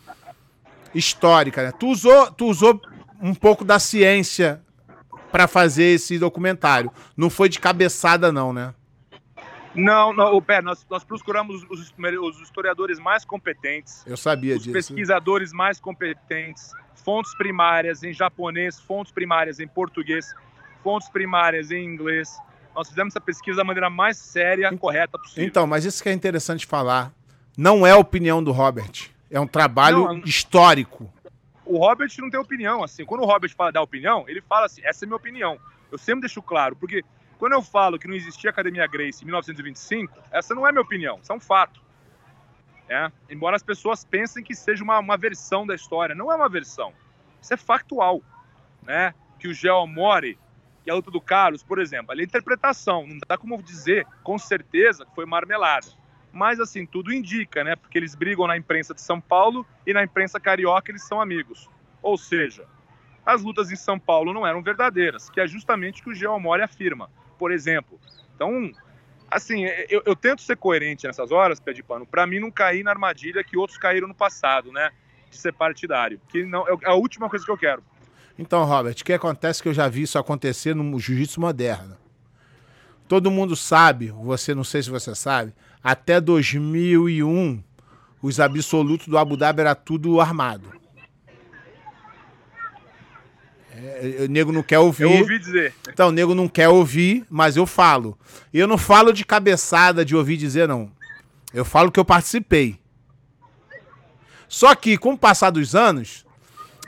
histórica, né? Tu usou, tu usou um pouco da ciência para fazer esse documentário. Não foi de cabeçada, não, né? Não, não, Pé, nós, nós procuramos os, os, historiadores mais competentes. Eu sabia os disso. Os pesquisadores mais competentes, fontes primárias em japonês, fontes primárias em português, fontes primárias em inglês. Nós fizemos essa pesquisa da maneira mais séria e correta possível. Então, mas isso que é interessante falar. Não é a opinião do Robert. É um trabalho não, histórico o Robert não tem opinião, assim. Quando o Robert fala da opinião, ele fala assim, essa é a minha opinião. Eu sempre deixo claro, porque quando eu falo que não existia Academia Grace em 1925, essa não é minha opinião, isso é um fato. É? Embora as pessoas pensem que seja uma, uma versão da história, não é uma versão. Isso é factual, né? Que o Geo Mori e a luta do Carlos, por exemplo, ali é interpretação, não dá como dizer com certeza que foi marmelada mas assim, tudo indica, né? Porque eles brigam na imprensa de São Paulo e na imprensa carioca eles são amigos. Ou seja, as lutas em São Paulo não eram verdadeiras, que é justamente o que o Geomori afirma. Por exemplo, então assim, eu, eu, tento ser coerente nessas horas, pé de pano, para mim não cair na armadilha que outros caíram no passado, né? De ser partidário. Que não é a última coisa que eu quero. Então, Robert, o que acontece que eu já vi isso acontecer no jiu-jitsu moderno. Todo mundo sabe, você não sei se você sabe, até 2001 os absolutos do Abu Dhabi era tudo armado. É, o nego não quer ouvir. Eu ouvi dizer. Então, o nego não quer ouvir, mas eu falo. E eu não falo de cabeçada de ouvir dizer, não. Eu falo que eu participei. Só que, com o passar dos anos,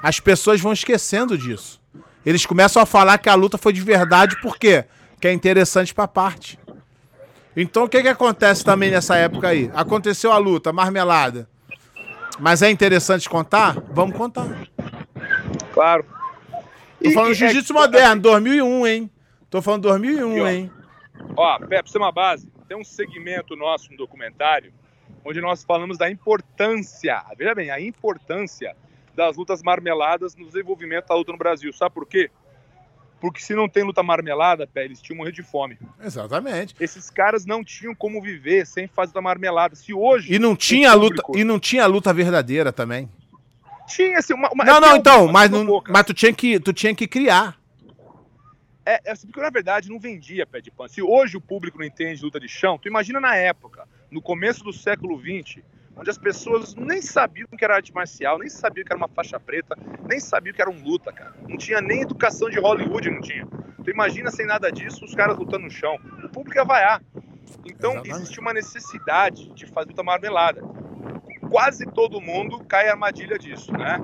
as pessoas vão esquecendo disso. Eles começam a falar que a luta foi de verdade, por quê? Que é interessante pra parte. Então, o que, que acontece também nessa época aí? Aconteceu a luta, marmelada. Mas é interessante contar? Vamos contar. Claro. Tô falando é jiu-jitsu é, moderno, 2001, hein? Tô falando 2001, ó, hein? Ó, pra ser uma base, tem um segmento nosso no documentário onde nós falamos da importância, veja bem, a importância das lutas marmeladas no desenvolvimento da luta no Brasil. Sabe por quê? Porque se não tem luta marmelada, pé, eles tinham morrer de fome. Exatamente. Esses caras não tinham como viver sem fazer luta marmelada. Se hoje. E não tinha público... luta, e não tinha luta verdadeira também. Tinha, assim, uma. uma não, não, então, mas, não, mas tu, tinha que, tu tinha que criar. É, é assim, porque na verdade não vendia pé de pano. Se hoje o público não entende luta de chão, tu imagina na época, no começo do século XX, onde as pessoas nem sabiam que era arte marcial, nem sabiam que era uma faixa preta, nem sabiam que era um luta, cara. Não tinha nem educação de Hollywood, não tinha. Tu imagina sem nada disso, os caras lutando no chão. O público ia vaiar. Então Exatamente. existe uma necessidade de fazer luta marmelada quase todo mundo cai a armadilha disso, né?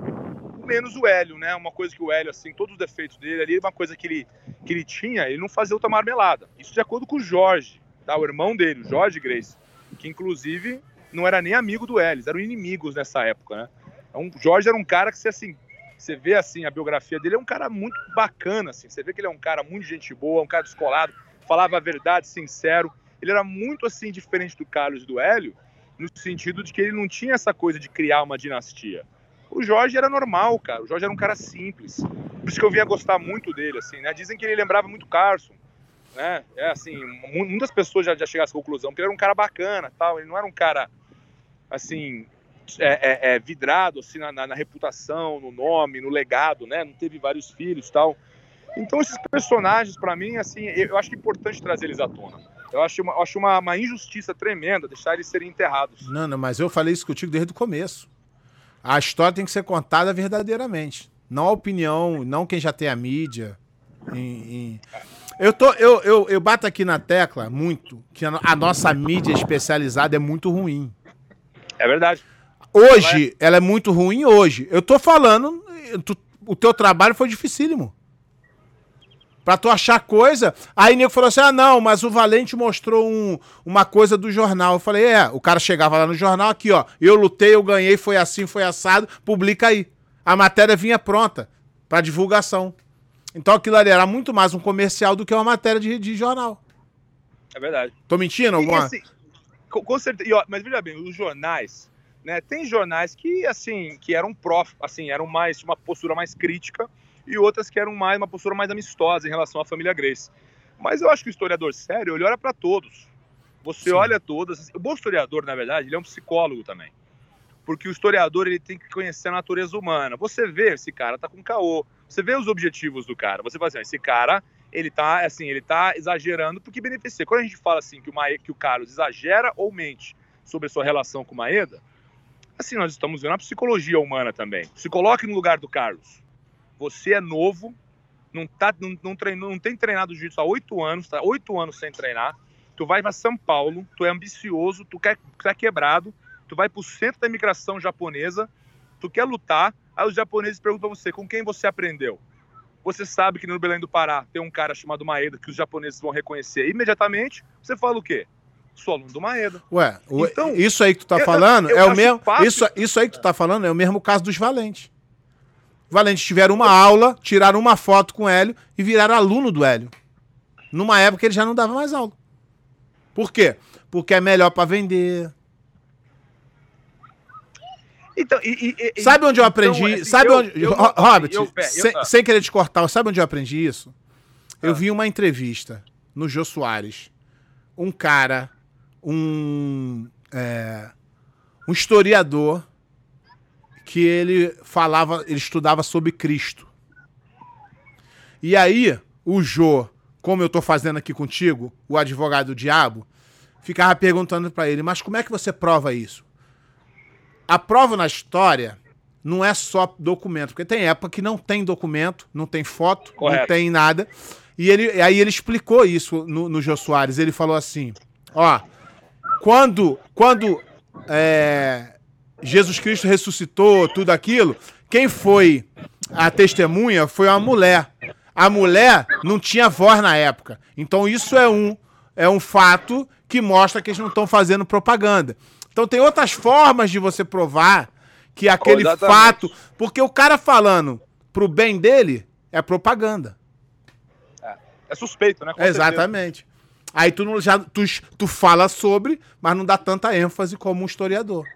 Menos o Hélio, né? Uma coisa que o Hélio, assim, todos os defeitos dele ali, uma coisa que ele, que ele tinha, ele não fazia outra marmelada. Isso de acordo com o Jorge, tá? O irmão dele, o Jorge Grace, que inclusive não era nem amigo do Hélio, eram inimigos nessa época, né? Então, Jorge era um cara que você, assim, você vê, assim, a biografia dele, é um cara muito bacana, assim. Você vê que ele é um cara muito gente boa, um cara descolado, falava a verdade, sincero. Ele era muito, assim, diferente do Carlos e do Hélio, no sentido de que ele não tinha essa coisa de criar uma dinastia. O Jorge era normal, cara. O Jorge era um cara simples. Por isso que eu vinha gostar muito dele, assim, né? Dizem que ele lembrava muito Carson, né? É assim, muitas pessoas já, já chegaram a essa conclusão, que ele era um cara bacana, tal. Ele não era um cara, assim, é, é, é vidrado, assim, na, na, na, reputação, no nome, no legado, né? Não teve vários filhos, tal. Então esses personagens, para mim, assim, eu, acho que é importante trazer eles à tona. Eu acho, uma, acho uma, uma injustiça tremenda deixar eles serem enterrados. Não, não, mas eu falei isso contigo desde o começo. A história tem que ser contada verdadeiramente. Não a opinião, não quem já tem a mídia. Em, em... Eu, tô, eu, eu, eu bato aqui na tecla muito que a nossa mídia especializada é muito ruim. É verdade. Hoje, ela é, ela é muito ruim hoje. Eu tô falando, tu, o teu trabalho foi dificílimo. Pra tu achar coisa. Aí o nego falou assim: ah, não, mas o Valente mostrou um, uma coisa do jornal. Eu falei: é, o cara chegava lá no jornal, aqui, ó. Eu lutei, eu ganhei, foi assim, foi assado, publica aí. A matéria vinha pronta pra divulgação. Então aquilo ali era muito mais um comercial do que uma matéria de, de jornal. É verdade. Tô mentindo alguma? Assim, com, com certeza. Ó, mas veja bem, os jornais, né? Tem jornais que, assim, que eram prof, assim, eram mais, uma postura mais crítica e outras que eram mais uma postura mais amistosa em relação à família Grace. Mas eu acho que o historiador sério, ele olha para todos. Você Sim. olha todas. O bom historiador, na verdade, ele é um psicólogo também. Porque o historiador ele tem que conhecer a natureza humana. Você vê, esse cara tá com caô. Você vê os objetivos do cara. Você fala assim, esse cara, ele tá assim, ele tá exagerando porque beneficia. Quando a gente fala assim que o, Maeda, que o Carlos exagera ou mente sobre a sua relação com o Maeda, assim, nós estamos vendo a psicologia humana também. Se coloque no lugar do Carlos. Você é novo, não, tá, não, não, treinou, não tem treinado jiu-jitsu há oito anos, tá oito anos sem treinar. Tu vai para São Paulo, tu é ambicioso, tu quer, é quebrado, tu vai para o centro da imigração japonesa, tu quer lutar, aí os japoneses perguntam você com quem você aprendeu. Você sabe que no Belém do Pará tem um cara chamado Maeda que os japoneses vão reconhecer imediatamente. Você fala o quê? Sou aluno do Maeda. Ué, então, isso aí que tu tá falando eu, eu é o mesmo. Isso, isso aí que tu tá falando é o mesmo caso dos valentes. Valente tiveram uma aula, tiraram uma foto com o Hélio e viraram aluno do Hélio. Numa época ele já não dava mais aula. Por quê? Porque é melhor para vender. Então, e, e, sabe onde eu aprendi? Então, assim, sabe eu, onde. Eu, Robert, eu, sem, sem, querer te cortar, sabe onde eu aprendi isso? Ah. Eu vi uma entrevista no Jô Soares um cara, um, é, um historiador que ele falava, ele estudava sobre Cristo. E aí, o Jô, como eu tô fazendo aqui contigo, o advogado do diabo, ficava perguntando para ele: "Mas como é que você prova isso?" A prova na história não é só documento, porque tem época que não tem documento, não tem foto, Correto. não tem nada. E ele, aí ele explicou isso no, no Jô Soares. Ele falou assim: ó, quando, quando é, Jesus Cristo ressuscitou, tudo aquilo, quem foi a testemunha foi uma mulher. A mulher não tinha voz na época. Então isso é um, é um fato que mostra que eles não estão fazendo propaganda. Então tem outras formas de você provar que aquele oh, fato. Porque o cara falando pro bem dele é propaganda. É, é suspeito, né? Com Exatamente. Certeza. Aí tu, não, já, tu, tu fala sobre, mas não dá tanta ênfase como um historiador.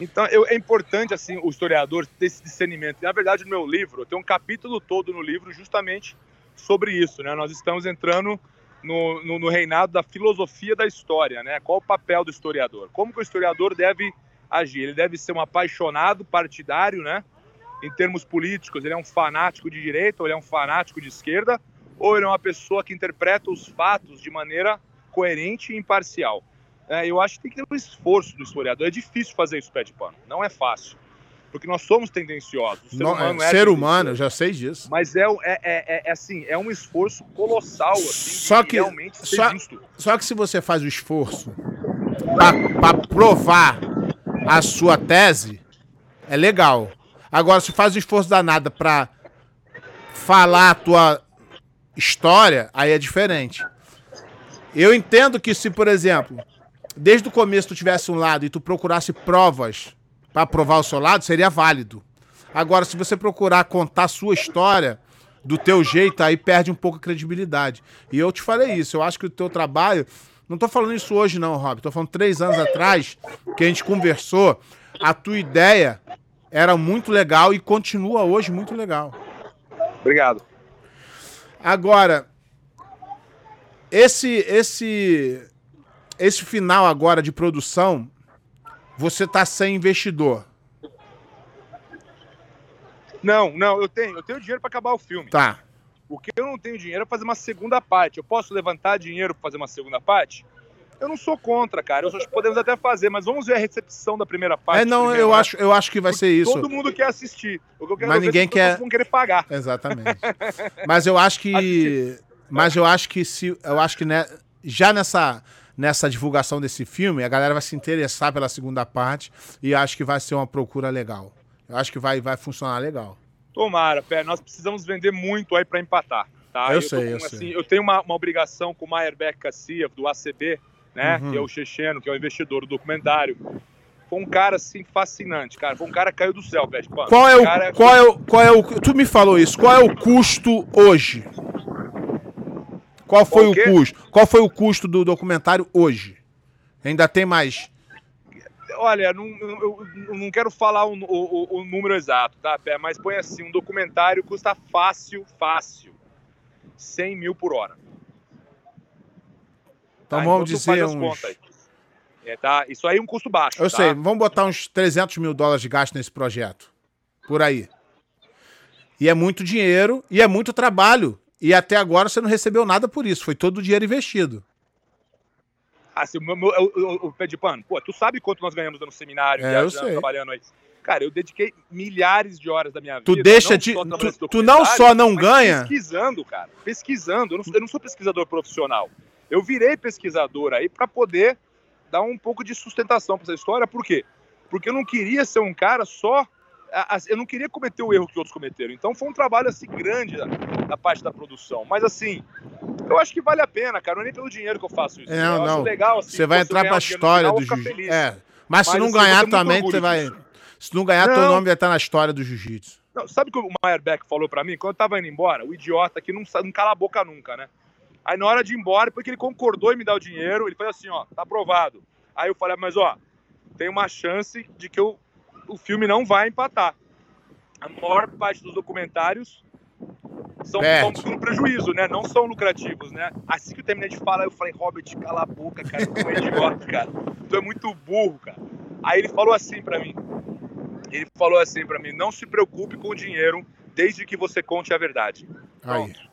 Então, eu, é importante, assim, o historiador ter esse discernimento. Na verdade, no meu livro, tenho um capítulo todo no livro justamente sobre isso, né? Nós estamos entrando no, no, no, reinado da filosofia da história, né? Qual o papel do historiador? Como que o historiador deve agir? Ele deve ser um apaixonado partidário, né? Em termos políticos, ele é um fanático de direita ou ele é um fanático de esquerda? Ou ele é uma pessoa que interpreta os fatos de maneira coerente e imparcial? É, eu acho que tem que ter um esforço do historiador. É difícil fazer isso pé de pano, não é fácil. Porque nós somos tendenciosos. O ser não, humano, é ser humano já sei disso. Mas é, é, é, é, assim, é um esforço colossal assim, só que, realmente só. Só que se você faz o esforço para provar a sua tese, é legal. Agora, se faz o esforço danado para falar a tua história, aí é diferente. Eu entendo que se, por exemplo, desde o começo tu tivesse um lado e tu procurasse provas para provar o seu lado, seria válido. Agora, se você procurar contar a sua história do teu jeito, aí perde um pouco a credibilidade. E eu te falei isso, eu acho que o teu trabalho. Não tô falando isso hoje, não, Rob. Tô falando três anos atrás, que a gente conversou. A tua ideia era muito legal e continua hoje muito legal. Obrigado. Agora, esse esse esse final agora de produção, você tá sem investidor. Não, não, eu tenho, eu tenho dinheiro para acabar o filme. Tá. O que eu não tenho dinheiro é fazer uma segunda parte. Eu posso levantar dinheiro para fazer uma segunda parte? Eu não sou contra, cara. Eu acho que podemos até fazer, mas vamos ver a recepção da primeira parte. É, não, eu né? acho, eu acho que vai Porque ser isso. Todo mundo quer assistir. O que eu quero mas ninguém quer. Vão querer pagar. Exatamente. mas eu acho que, mas eu acho que se, eu acho que né, já nessa nessa divulgação desse filme, a galera vai se interessar pela segunda parte e acho que vai ser uma procura legal. Eu acho que vai, vai funcionar legal. Tomara, Pé. Nós precisamos vender muito aí para empatar. Tá? Eu, eu sei, com, eu assim, sei. Eu tenho uma, uma obrigação com o Meyerbeck Kassiev, do ACB, né? Uhum. Que é o checheno, que é o investidor do documentário. Foi um cara, assim, fascinante, cara. Foi um cara que caiu do céu, Pé. Qual é o, cara... qual é o, qual é o... Tu me falou isso. Qual é o custo hoje? Qual foi o, o custo? Qual foi o custo do documentário hoje? Ainda tem mais? Olha, não, eu, eu não quero falar o, o, o, número exato, tá, Pé? Mas põe assim, um documentário custa fácil, fácil, 100 mil por hora. Então tá? vamos então, dizer uns... É, tá? Isso aí é um custo baixo. Eu tá? sei, vamos botar uns 300 mil dólares de gasto nesse projeto. Por aí. E é muito dinheiro e é muito trabalho. E até agora você não recebeu nada por isso, foi todo o dinheiro investido. Ah, se o, o, o, pé de pano, pô, tu sabe quanto nós ganhamos no seminário, é, eu sei. trabalhando aí. Cara, eu dediquei milhares de horas da minha tu vida. Deixa de, tu, tu não só não ganha. Pesquisando, cara. Pesquisando. Eu não, eu não, sou pesquisador profissional. Eu virei pesquisador aí para poder dar um pouco de sustentação para essa história. Por quê? Porque eu não queria ser um cara só eu não queria cometer o erro que outros cometeram. Então foi um trabalho assim grande da, parte da produção. Mas assim, eu acho que vale a pena, cara. Não é nem pelo dinheiro que eu faço isso. É, não, não. legal, assim, você vai entrar pra história do jiu-jitsu. É. Mas, mas, se não assim, ganhar também, você vai. Se não ganhar, não. teu nome vai estar na história do jiu-jitsu. Sabe o que o Meyerbeck falou para mim? Quando eu tava indo embora, o idiota que não, não cala a boca nunca, né? Aí na hora de ir embora, porque ele concordou em me dar o dinheiro, ele falou assim, ó, tá aprovado. Aí eu falei, mas ó, tem uma chance de que eu o filme não vai empatar. A maior parte dos documentários são, são no prejuízo, né? Não são lucrativos, né? Assim que eu terminei de falar, eu falei, Robert, cala a boca, cara, tu é idiota, cara. Tu é muito burro, cara. Aí ele falou assim para mim. Ele falou assim para mim, não se preocupe com o dinheiro, desde que você conte a verdade. Pronto. Aí.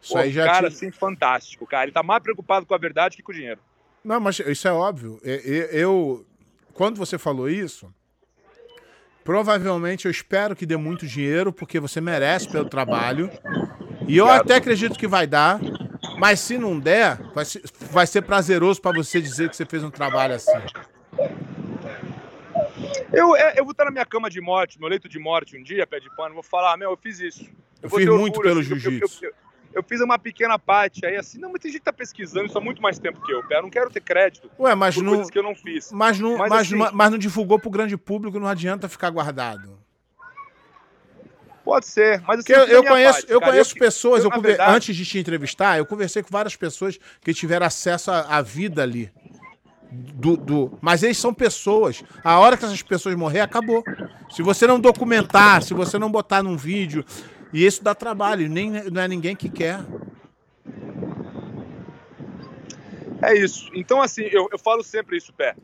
Isso Pô, aí já cara, te... assim, fantástico, cara. Ele tá mais preocupado com a verdade que com o dinheiro. Não, mas isso é óbvio. Eu, quando você falou isso, provavelmente eu espero que dê muito dinheiro, porque você merece pelo trabalho. E eu até acredito que vai dar. Mas se não der, vai ser, vai ser prazeroso para você dizer que você fez um trabalho assim. Eu, é, eu vou estar na minha cama de morte, meu leito de morte um dia, pé de pano, vou falar, meu, eu fiz isso. Eu, eu fiz muito pelo assim, jiu-jitsu. Eu, eu, eu, fiz uma pequena parte aí, assim, não, mas tem gente que tá pesquisando isso há muito mais tempo que eu. Eu não quero ter crédito Ué, mas por não, coisas que eu não fiz. Mas não, mas, mas, assim, mas não divulgou pro grande público, não adianta ficar guardado. Pode ser, mas assim, eu, eu conheço, parte, eu conheço pessoas, eu, eu verdade... antes de te entrevistar, eu conversei com várias pessoas que tiveram acesso à, à vida ali. Do, do, mas eles são pessoas. A hora que essas pessoas morrer, acabou. Se você não documentar, se você não botar num vídeo, e isso dá trabalho, nem não é ninguém que quer. É isso. Então, assim, eu, eu falo sempre isso, Pé.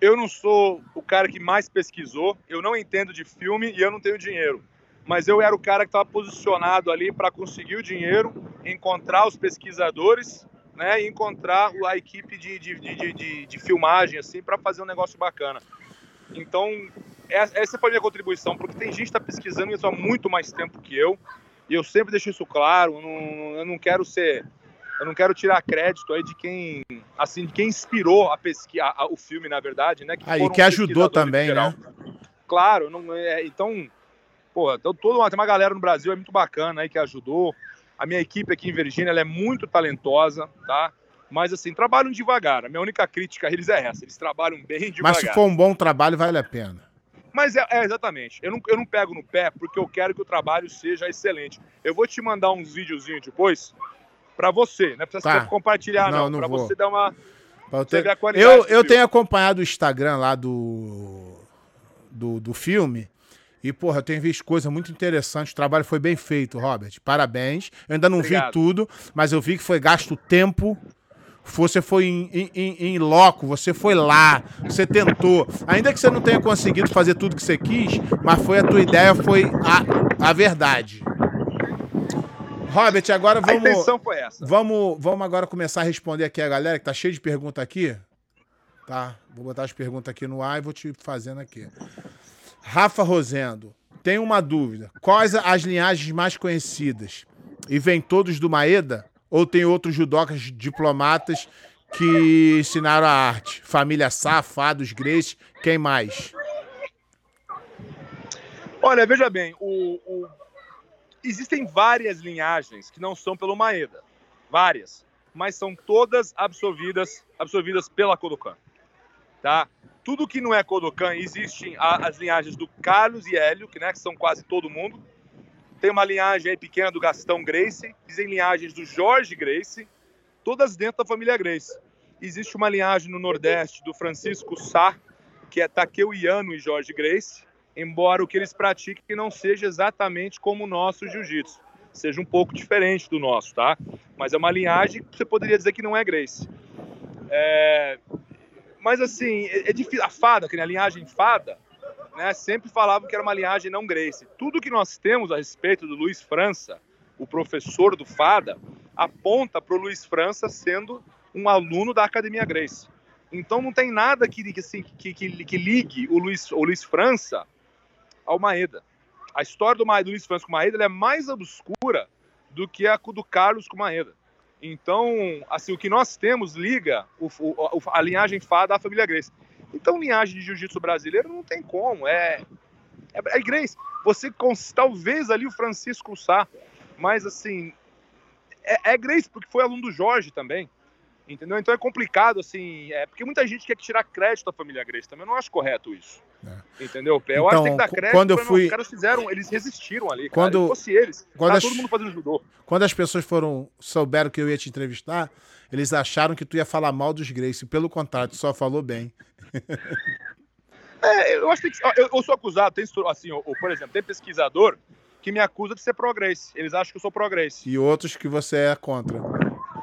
Eu não sou o cara que mais pesquisou, eu não entendo de filme e eu não tenho dinheiro. Mas eu era o cara que estava posicionado ali para conseguir o dinheiro, encontrar os pesquisadores né, e encontrar a equipe de, de, de, de, de filmagem assim para fazer um negócio bacana. Então, essa foi a minha contribuição, porque tem gente que está pesquisando isso há muito mais tempo que eu, e eu sempre deixo isso claro, eu não, eu não quero ser eu não quero tirar crédito aí de quem assim de quem inspirou a pesquisa o filme na verdade né que ah, que ajudou também né claro não é, então pô então, todo tem uma galera no Brasil é muito bacana aí que ajudou a minha equipe aqui em Virgínia ela é muito talentosa, tá? Mas assim, trabalham devagar. A minha única crítica a eles é essa. Eles trabalham bem devagar. Mas se for um bom trabalho, vale a pena. Mas é, é, exatamente. Eu não, eu não pego no pé porque eu quero que o trabalho seja excelente. Eu vou te mandar uns videozinhos depois para você, né? Precisa tá. compartilhar, não. não para você dar uma. Ter... Eu, eu tenho acompanhado o Instagram lá do, do, do filme. E, porra, eu tenho visto coisa muito interessante. O trabalho foi bem feito, Robert. Parabéns. Eu ainda não Obrigado. vi tudo, mas eu vi que foi gasto tempo. Você foi em, loco, você foi lá, você tentou. Ainda que você não tenha conseguido fazer tudo que você quis, mas foi a tua ideia, foi a, a verdade. Robert, agora vamos. A intenção foi essa. Vamos, vamos agora começar a responder aqui a galera, que tá cheio de pergunta aqui. Tá? Vou botar as perguntas aqui no ar e vou te fazendo aqui. Rafa Rosendo, tem uma dúvida. Quais as linhagens mais conhecidas? E vem todos do Maeda? Ou tem outros judocas diplomatas que ensinaram a arte? Família Sá, Fados, Grace, quem mais? Olha, veja bem, o, o... existem várias linhagens que não são pelo Maeda. Várias. Mas são todas absorvidas, absorvidas pela Kodokan. Tá? Tudo que não é Kodokan, existem as linhagens do Carlos e Hélio, que, né, que são quase todo mundo. Tem uma linhagem aí pequena do Gastão Grace, existem linhagens do Jorge Grace, todas dentro da família Grace. Existe uma linhagem no Nordeste do Francisco Sá, que é Takeu Iano e Jorge Grace, embora o que eles pratiquem não seja exatamente como o nosso jiu-jitsu, seja um pouco diferente do nosso, tá? Mas é uma linhagem que você poderia dizer que não é Grace. É, mas assim, é, é difícil. A fada, que é a linhagem fada, né, sempre falavam que era uma linhagem não Grace. Tudo que nós temos a respeito do Luiz França, o professor do fada, aponta para o Luiz França sendo um aluno da Academia Grace. Então não tem nada que, assim, que, que, que ligue o Luiz, o Luiz França ao Maeda. A história do, do Luiz França com o Maeda é mais obscura do que a do Carlos com o Maeda. Então, assim, o que nós temos liga o, o, a linhagem fada à família Grace. Então, linhagem de jiu-jitsu brasileiro não tem como, é, é, é Grace. Você, talvez ali o Francisco Sá, mas assim, é, é Grace, porque foi aluno do Jorge também. Entendeu? Então é complicado, assim, é, porque muita gente quer tirar crédito da família Grace também. Eu não acho correto isso. É. Entendeu? Eu então, acho que tem que dar crédito. Quando eu fui... Os caras fizeram, eles resistiram ali. Quando... Cara. Se fosse eles, quando as... todo mundo fazendo judô. Quando as pessoas foram, souberam que eu ia te entrevistar, eles acharam que tu ia falar mal dos Grace. Pelo contrário, tu só falou bem. é, eu acho que eu, eu sou acusado, tem, assim, ou, por exemplo, tem pesquisador que me acusa de ser progresso. Eles acham que eu sou progresso. E outros que você é contra.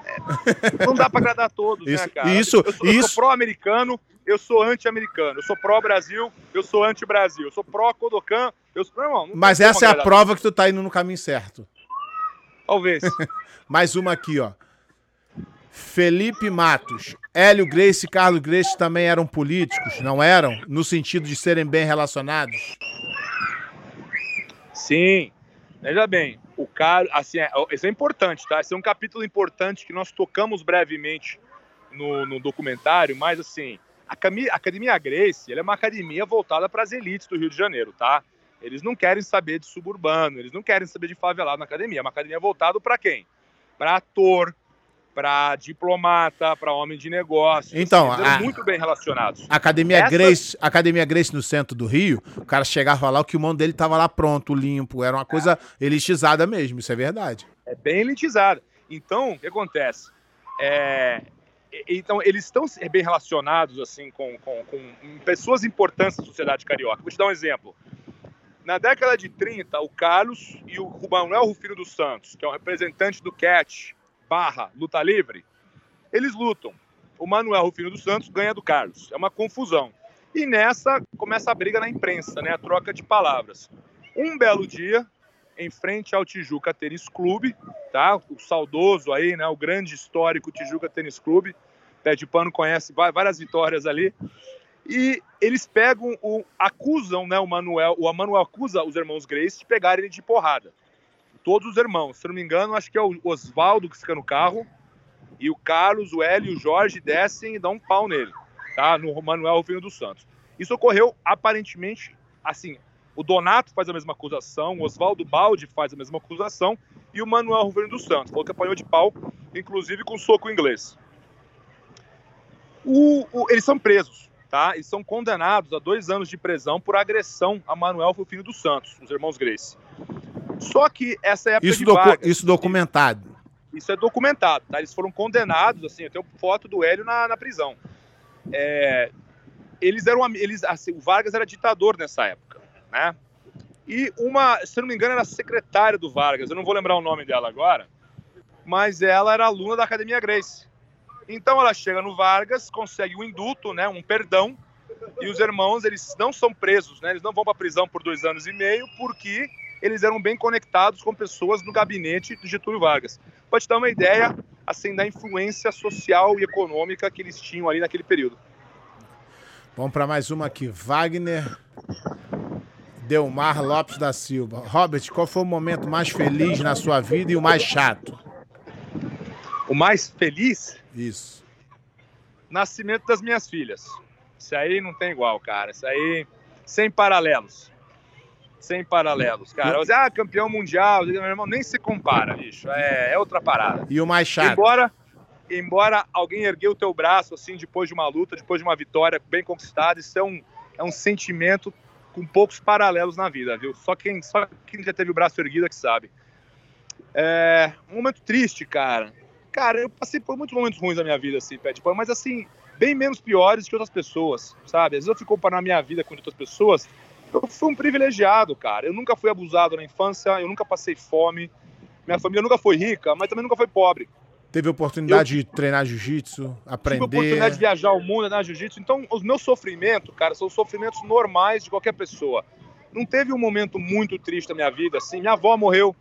É, não dá para agradar todos, isso, né, cara? Isso, eu sou, isso. sou pró-americano, eu sou anti-americano. Eu sou pró-Brasil, eu sou anti-Brasil. Eu sou pró-Kodokan, eu sou... Não, não Mas essa é a prova que tu tá indo no caminho certo. Talvez. Mais uma aqui, ó. Felipe Matos. Hélio Grace e Carlos Grace também eram políticos, não eram? No sentido de serem bem relacionados? Sim. Veja bem, o cara, assim, é, isso é importante, tá? Esse é um capítulo importante que nós tocamos brevemente no, no documentário, mas assim, a Academia Grace é uma academia voltada para as elites do Rio de Janeiro, tá? Eles não querem saber de suburbano, eles não querem saber de favelado na academia. É uma academia voltada para quem? Para ator, para diplomata, para homem de negócios. Então, eles a, muito bem relacionados. Academia Essa... Grace, Academia Grace no centro do Rio, o cara chegava lá, o kimono dele tava lá pronto, limpo, era uma coisa é. elitizada mesmo, isso é verdade. É bem elitizada. Então, o que acontece? É, então, eles estão bem relacionados assim com, com, com pessoas importantes da sociedade carioca. Vou te dar um exemplo. Na década de 30, o Carlos e o Manuel Rufino dos Santos, que é um representante do CAT, barra luta livre, eles lutam. O Manuel Rufino dos Santos ganha do Carlos. É uma confusão. E nessa começa a briga na imprensa, né? A troca de palavras. Um belo dia, em frente ao Tijuca Tênis Clube, tá? O saudoso aí, né? O grande histórico Tijuca Tênis Clube. Pé de Pano conhece várias vitórias ali. E eles pegam, o, acusam, né, o Manuel, o Manuel acusa os irmãos Grace de pegarem ele de porrada. Todos os irmãos, se não me engano, acho que é o Oswaldo que fica no carro, e o Carlos, o Hélio e o Jorge descem e dão um pau nele, tá? No Manuel Rufino dos Santos. Isso ocorreu aparentemente, assim, o Donato faz a mesma acusação, o Oswaldo Baldi faz a mesma acusação, e o Manuel Rufino dos Santos falou que apanhou de pau, inclusive com soco inglês. O, o, eles são presos tá? E são condenados a dois anos de prisão por agressão a Manuel Rufino dos Santos, os irmãos Grace. Só que essa época isso, docu Vargas, isso documentado. Isso é documentado, tá? Eles foram condenados, assim, eu tenho foto do Hélio na, na prisão. É, eles eram, eles, assim, o Vargas era ditador nessa época, né? E uma, se não me engano, era secretária do Vargas, eu não vou lembrar o nome dela agora, mas ela era aluna da Academia Grace. Então ela chega no Vargas, consegue um indulto, né, um perdão, e os irmãos eles não são presos, né, eles não vão para prisão por dois anos e meio, porque eles eram bem conectados com pessoas no gabinete do Getúlio Vargas. Pode dar uma ideia assim da influência social e econômica que eles tinham ali naquele período. Vamos para mais uma aqui. Wagner Delmar Lopes da Silva. Robert, qual foi o momento mais feliz na sua vida e o mais chato? O mais feliz? Isso. Nascimento das minhas filhas. Isso aí não tem igual, cara. Isso aí, sem paralelos. Sem paralelos, cara. Você, ah, campeão mundial, meu irmão, nem se compara, bicho. É, é outra parada. E o mais chato? Embora, embora alguém ergueu o teu braço, assim, depois de uma luta, depois de uma vitória bem conquistada, isso é um, é um sentimento com poucos paralelos na vida, viu? Só quem, só quem já teve o braço erguido é que sabe. É um momento triste, cara. Cara, eu passei por muitos momentos ruins na minha vida, assim, pano, mas assim, bem menos piores que outras pessoas, sabe? Às vezes eu fico comparando a minha vida com outras pessoas. Eu fui um privilegiado, cara. Eu nunca fui abusado na infância, eu nunca passei fome. Minha família nunca foi rica, mas também nunca foi pobre. Teve oportunidade eu, de treinar jiu-jitsu, aprender. Tive oportunidade de viajar o mundo, treinar jiu-jitsu. Então, os meus sofrimentos, cara, são sofrimentos normais de qualquer pessoa. Não teve um momento muito triste na minha vida, assim. Minha avó morreu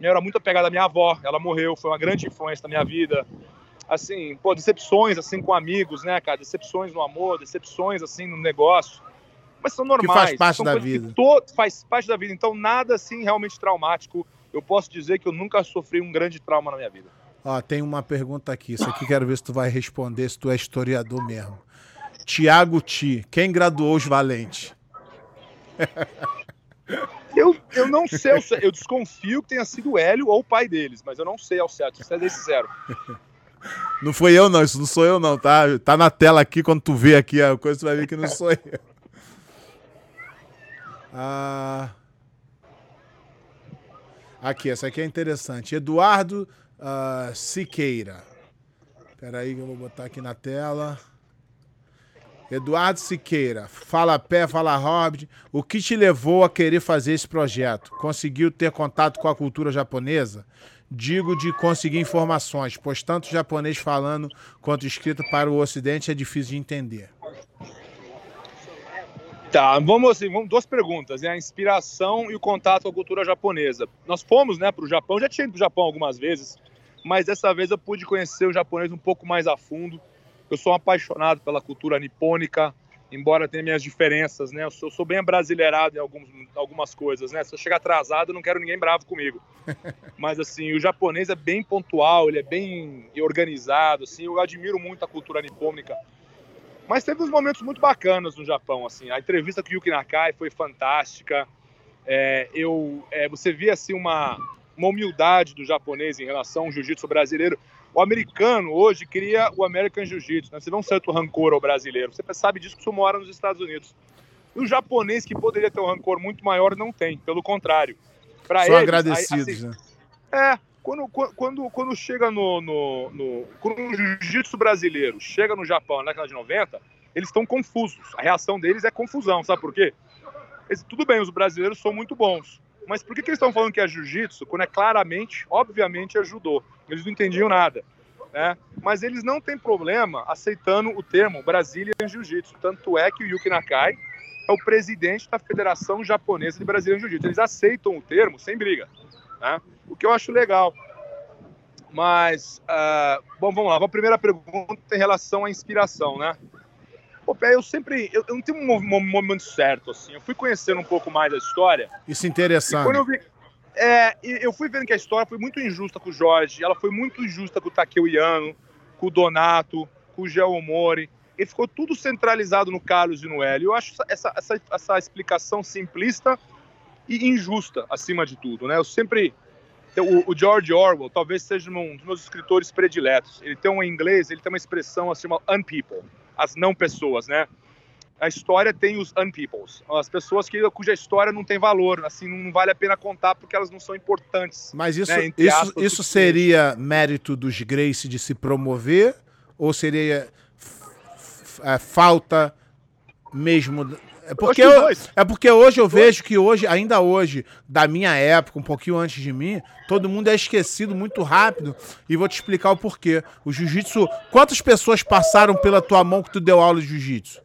eu era muito apegado à minha avó, ela morreu, foi uma grande influência na minha vida. Assim, pô, decepções assim com amigos, né, cara? Decepções no amor, decepções assim no negócio. Mas são normais. Que faz parte da vida. Todo, faz parte da vida. Então, nada assim realmente traumático. Eu posso dizer que eu nunca sofri um grande trauma na minha vida. Ó, tem uma pergunta aqui. Isso aqui quero ver se tu vai responder, se tu é historiador mesmo. Tiago Ti, quem graduou os valentes? Eu, eu não sei, eu desconfio que tenha sido o Hélio ou o pai deles, mas eu não sei ao certo, isso é desse zero. Não foi eu não, isso não sou eu não, tá? Tá na tela aqui, quando tu vê aqui a coisa, tu vai ver que não sou eu. Ah... Aqui, essa aqui é interessante. Eduardo uh, Siqueira. Espera aí que eu vou botar aqui na tela. Eduardo Siqueira, fala pé, fala Hobbit. O que te levou a querer fazer esse projeto? Conseguiu ter contato com a cultura japonesa? Digo de conseguir informações, pois tanto japonês falando quanto escrito para o ocidente é difícil de entender. Tá, vamos assim, vamos, duas perguntas, né? A inspiração e o contato com a cultura japonesa. Nós fomos, né, para o Japão, já tinha ido para o Japão algumas vezes, mas dessa vez eu pude conhecer o japonês um pouco mais a fundo eu sou um apaixonado pela cultura nipônica, embora tenha minhas diferenças, né? Eu sou, eu sou bem brasileirado em alguns, algumas coisas, né? Se eu chegar atrasado, eu não quero ninguém bravo comigo. Mas, assim, o japonês é bem pontual, ele é bem organizado, assim. Eu admiro muito a cultura nipônica. Mas teve uns momentos muito bacanas no Japão, assim. A entrevista com o Yuki Nakai foi fantástica. É, eu, é, você via, assim, uma, uma humildade do japonês em relação ao jiu-jitsu brasileiro. O americano hoje cria o American Jiu-Jitsu, né? Você vê um certo rancor ao brasileiro. Você sabe disso que você mora nos Estados Unidos. E o japonês, que poderia ter um rancor muito maior, não tem. Pelo contrário. Pra São eles, agradecidos, assim, né? É, quando, quando, quando chega no, no, no quando o jiu-jitsu brasileiro chega no Japão na década de 90, eles estão confusos. A reação deles é confusão, sabe por quê? Eles, tudo bem, os brasileiros são muito bons, mas por que, que eles estão falando que é jiu-jitsu quando é claramente, obviamente, é judô? Eles não entendiam nada. Né? Mas eles não têm problema aceitando o termo Brasília Jiu-Jitsu. Tanto é que o Yuki Nakai é o presidente da Federação Japonesa de Brasília Jiu-Jitsu. Eles aceitam o termo sem briga. Né? O que eu acho legal. Mas, uh, bom, vamos lá. A primeira pergunta em relação à inspiração, né? Pô, eu sempre. Eu, eu não tenho um, momento certo, assim. Eu fui conhecendo um pouco mais a história. Isso é interessante. quando eu vi. É, eu fui vendo que a história foi muito injusta com o Jorge, ela foi muito injusta com o Takeo Iano, com o Donato, com o Geo Mori. Ele ficou tudo centralizado no Carlos e no Hélio. Eu acho essa, essa, essa explicação simplista e injusta, acima de tudo. Né? Eu sempre. O, o George Orwell talvez seja um dos meus escritores prediletos. Ele tem um em inglês, ele tem uma expressão assim, unpeople as não pessoas, né? A história tem os unpeoples, as pessoas que, cuja história não tem valor, assim, não vale a pena contar porque elas não são importantes. Mas isso, né? isso, aspas, isso seria mérito dos Grace de se promover ou seria é, falta mesmo é porque, eu, é porque hoje eu vejo que hoje, ainda hoje, da minha época, um pouquinho antes de mim, todo mundo é esquecido muito rápido. E vou te explicar o porquê. O jiu-jitsu. Quantas pessoas passaram pela tua mão que tu deu aula de jiu-jitsu?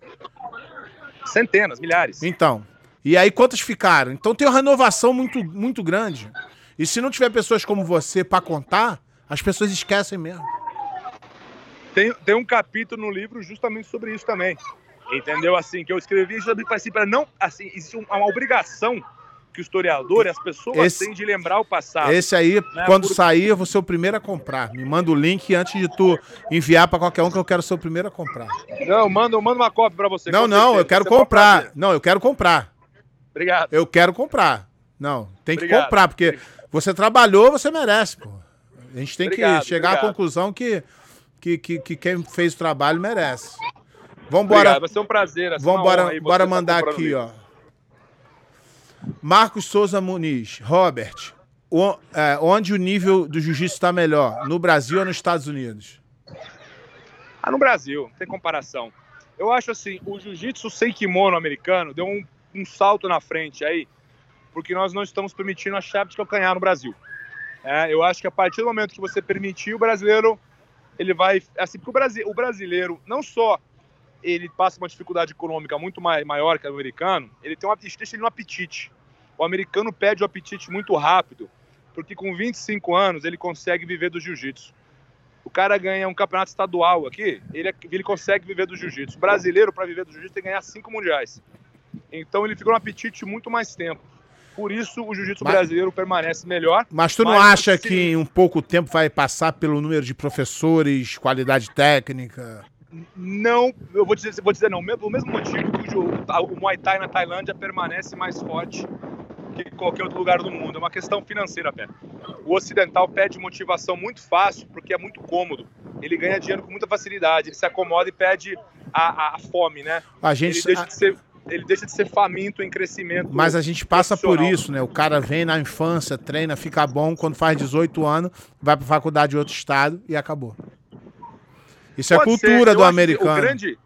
Centenas, milhares. Então. E aí quantas ficaram? Então tem uma renovação muito, muito grande. E se não tiver pessoas como você para contar, as pessoas esquecem mesmo. Tem, tem um capítulo no livro justamente sobre isso também. Entendeu? Assim, que eu escrevi para assim, não. Assim, existe uma obrigação que o historiador e as pessoas esse, têm de lembrar o passado. Esse aí, né? quando Por... sair, eu vou ser o primeiro a comprar. Me manda o link antes de tu enviar para qualquer um que eu quero ser o primeiro a comprar. Não, manda, manda uma cópia para você. Não, não, eu quero você comprar. Não, eu quero comprar. Obrigado. Eu quero comprar. Não, tem que obrigado. comprar, porque você trabalhou, você merece, pô. A gente tem obrigado, que chegar obrigado. à conclusão que, que, que, que quem fez o trabalho merece. Vambora. vai ser um prazer. Assim, Vambora bora mandar tá aqui, ó. Marcos Souza Muniz. Robert, o, é, onde o nível do jiu-jitsu está melhor? No Brasil ou nos Estados Unidos? Ah, no Brasil, não tem comparação. Eu acho assim, o jiu-jitsu sem kimono americano deu um, um, salto na frente aí, porque nós não estamos permitindo a chave de calcanhar no Brasil. É, eu acho que a partir do momento que você permitir, o brasileiro, ele vai... Assim, porque o, Brasi o brasileiro, não só ele passa uma dificuldade econômica muito maior que o americano, ele tem um, deixa ele no apetite. O americano pede o apetite muito rápido, porque com 25 anos ele consegue viver do jiu-jitsu. O cara ganha um campeonato estadual aqui, ele, ele consegue viver do jiu-jitsu. O brasileiro, para viver do jiu-jitsu, tem que ganhar cinco mundiais. Então ele fica no apetite muito mais tempo. Por isso o jiu-jitsu brasileiro permanece melhor. Mas tu não acha que em um pouco tempo vai passar pelo número de professores, qualidade técnica? Não, eu vou dizer, vou dizer não, o mesmo motivo que o, o Muay Thai na Tailândia permanece mais forte que qualquer outro lugar do mundo. É uma questão financeira até. O ocidental pede motivação muito fácil porque é muito cômodo. Ele ganha dinheiro com muita facilidade. Ele se acomoda e pede a, a, a fome, né? A gente ele deixa, de ser, ele deixa de ser faminto em crescimento. Mas a gente passa por isso, né? O cara vem na infância, treina, fica bom, quando faz 18 anos, vai para faculdade em outro estado e acabou. Isso é Pode cultura do americano. O grande,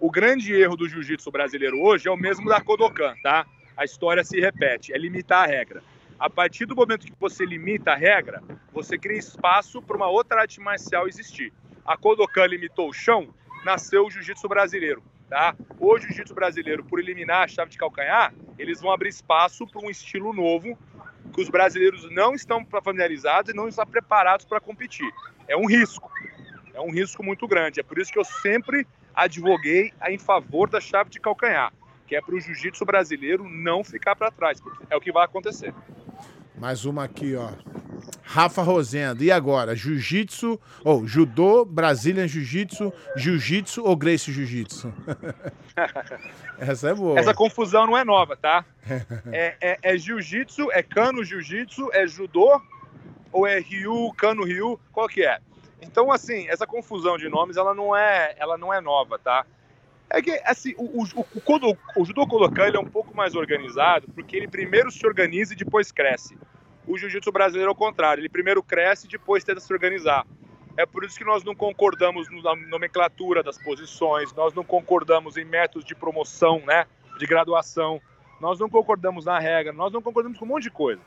O grande erro do jiu-jitsu brasileiro hoje é o mesmo da Kodokan, tá? A história se repete, é limitar a regra. A partir do momento que você limita a regra, você cria espaço para uma outra arte marcial existir. A Kodokan limitou o chão, nasceu o jiu-jitsu brasileiro. Tá? O jiu-jitsu brasileiro, por eliminar a chave de calcanhar, eles vão abrir espaço para um estilo novo que os brasileiros não estão familiarizados e não estão preparados para competir. É um risco, é um risco muito grande. É por isso que eu sempre advoguei em favor da chave de calcanhar, que é para o jiu-jitsu brasileiro não ficar para trás, porque é o que vai acontecer. Mais uma aqui, ó. Rafa Rosendo. E agora? Jiu-jitsu, ou oh, judô, Jiu-jitsu, jiu-jitsu ou Grace Jiu-jitsu? Essa é boa. Essa confusão não é nova, tá? É, é, é jiu-jitsu, é cano jiu-jitsu, é judô ou é ryu, cano ryu, qual que é? Então, assim, essa confusão de nomes, ela não é, ela não é nova, tá? É que, assim, o, o, o, o judô Kodokan ele é um pouco mais organizado, porque ele primeiro se organiza e depois cresce. O jiu-jitsu brasileiro é o contrário, ele primeiro cresce e depois tenta se organizar. É por isso que nós não concordamos na nomenclatura das posições, nós não concordamos em métodos de promoção, né, de graduação, nós não concordamos na regra, nós não concordamos com um monte de coisa.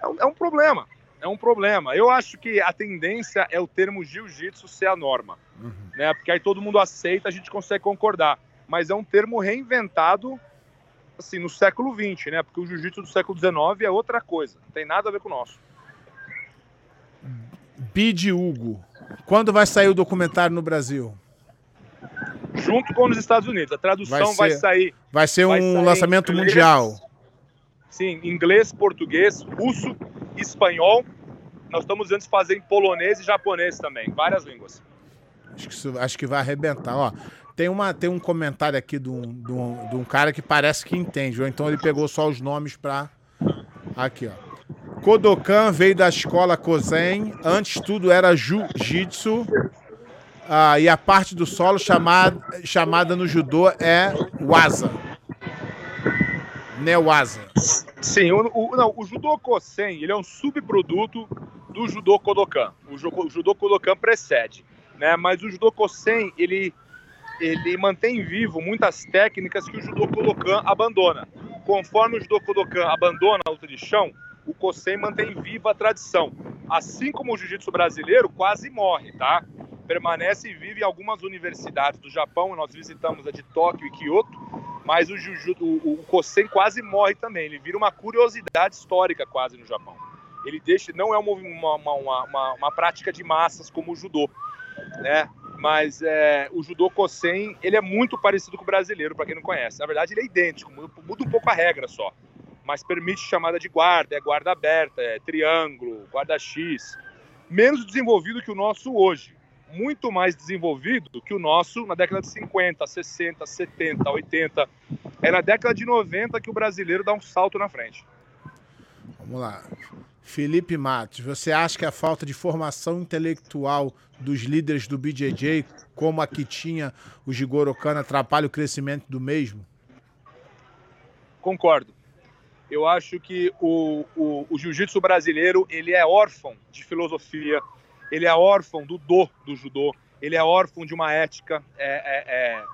É um, é um problema, é um problema. Eu acho que a tendência é o termo jiu-jitsu ser a norma, uhum. né? Porque aí todo mundo aceita, a gente consegue concordar. Mas é um termo reinventado assim no século XX, né? Porque o jiu-jitsu do século XIX é outra coisa, não tem nada a ver com o nosso. Bid Hugo, quando vai sair o documentário no Brasil? Junto com os Estados Unidos. A tradução vai, ser, vai sair. Vai ser vai um lançamento inglês, mundial. Sim, inglês, português, russo espanhol. Nós estamos antes fazer em polonês e japonês também, várias línguas. Acho que, isso, acho que vai arrebentar. Ó, tem, uma, tem um comentário aqui de um, de, um, de um cara que parece que entende, ou então ele pegou só os nomes para. Aqui, ó. Kodokan veio da escola Kozen, antes tudo era Jiu-Jitsu, ah, e a parte do solo chamada, chamada no judô é Waza. Newaza. Sim, o, o, não, o judô Kosen ele é um subproduto do judô Kodokan. O, o judô Kodokan precede, né? Mas o judô Kosen ele ele mantém vivo muitas técnicas que o judô Kodokan abandona. Conforme o judô Kodokan abandona a luta de chão, o Kosen mantém viva a tradição. Assim como o jiu-jitsu brasileiro quase morre, tá? Permanece e vive em algumas universidades do Japão, nós visitamos a de Tóquio e Kyoto, mas o, Juju, o, o Kosen quase morre também. Ele vira uma curiosidade histórica quase no Japão. Ele deixa, não é uma, uma, uma, uma prática de massas como o judô, né? Mas é, o judô Kosen, ele é muito parecido com o brasileiro, para quem não conhece. Na verdade, ele é idêntico, muda, um pouco a regra só. Mas permite chamada de guarda, é guarda aberta, é triângulo, guarda X. Menos desenvolvido que o nosso hoje muito mais desenvolvido que o nosso na década de 50, 60, 70, 80. É na década de 90 que o brasileiro dá um salto na frente. Vamos lá. Felipe Matos, você acha que a falta de formação intelectual dos líderes do BJJ, como a que tinha o Jigoro Kano, atrapalha o crescimento do mesmo? Concordo. Eu acho que o, o, o jiu-jitsu brasileiro ele é órfão de filosofia, ele é órfão do do do judô, ele é órfão de uma ética, é, é, é,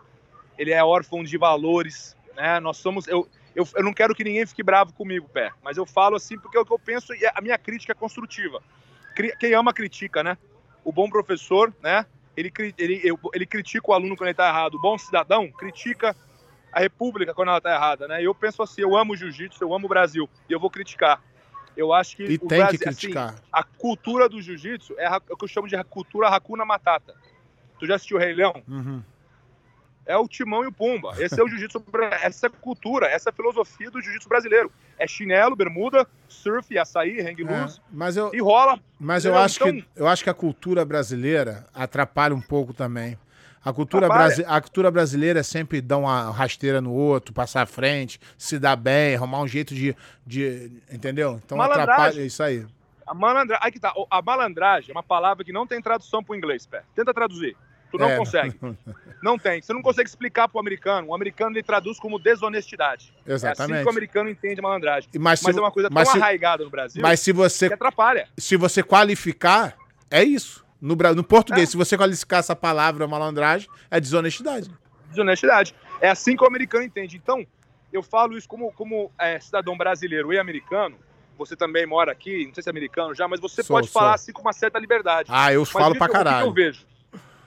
ele é órfão de valores, né? Nós somos, eu, eu, eu não quero que ninguém fique bravo comigo, pé, mas eu falo assim porque é o que eu penso e a minha crítica é construtiva. Quem ama critica, né? O bom professor, né? Ele, ele, ele critica o aluno quando ele está errado. O bom cidadão critica a república quando ela está errada, né? Eu penso assim, eu amo jiu-jitsu, eu amo o Brasil e eu vou criticar. Eu acho que e o tem Brasil, que assim, criticar. Assim, a cultura do jiu-jitsu é, é o que eu chamo de cultura Hakuna Matata. Tu já assistiu o Rei Leão? Uhum. É o Timão e o Pumba. Esse é o jiu-jitsu, essa é cultura, essa é a filosofia do jiu-jitsu brasileiro. É chinelo, bermuda, surf, açaí, hang loose. É, mas eu, e rola. Mas eu acho, então... que, eu acho que a cultura brasileira atrapalha um pouco também. A cultura, brasi a cultura brasileira é sempre dar uma rasteira no outro, passar à frente, se dar bem, arrumar um jeito de. de entendeu? Então atrapalha isso aí. A malandragem, aí que tá. A malandragem é uma palavra que não tem tradução para o inglês, pé. Tenta traduzir. Tu não é. consegue. não tem. Você não consegue explicar para o americano. O americano ele traduz como desonestidade. Exatamente. É assim que o americano entende a malandragem. Mas, mas é uma coisa tão se, arraigada no Brasil mas se você, que atrapalha. Se você qualificar, é isso. No, no português, é. se você qualificar essa palavra malandragem, é desonestidade. Desonestidade. É assim que o americano entende. Então, eu falo isso como, como é, cidadão brasileiro e americano. Você também mora aqui, não sei se é americano já, mas você sou, pode sou. falar assim com uma certa liberdade. Ah, eu mas falo pra caralho. O que, eu vejo?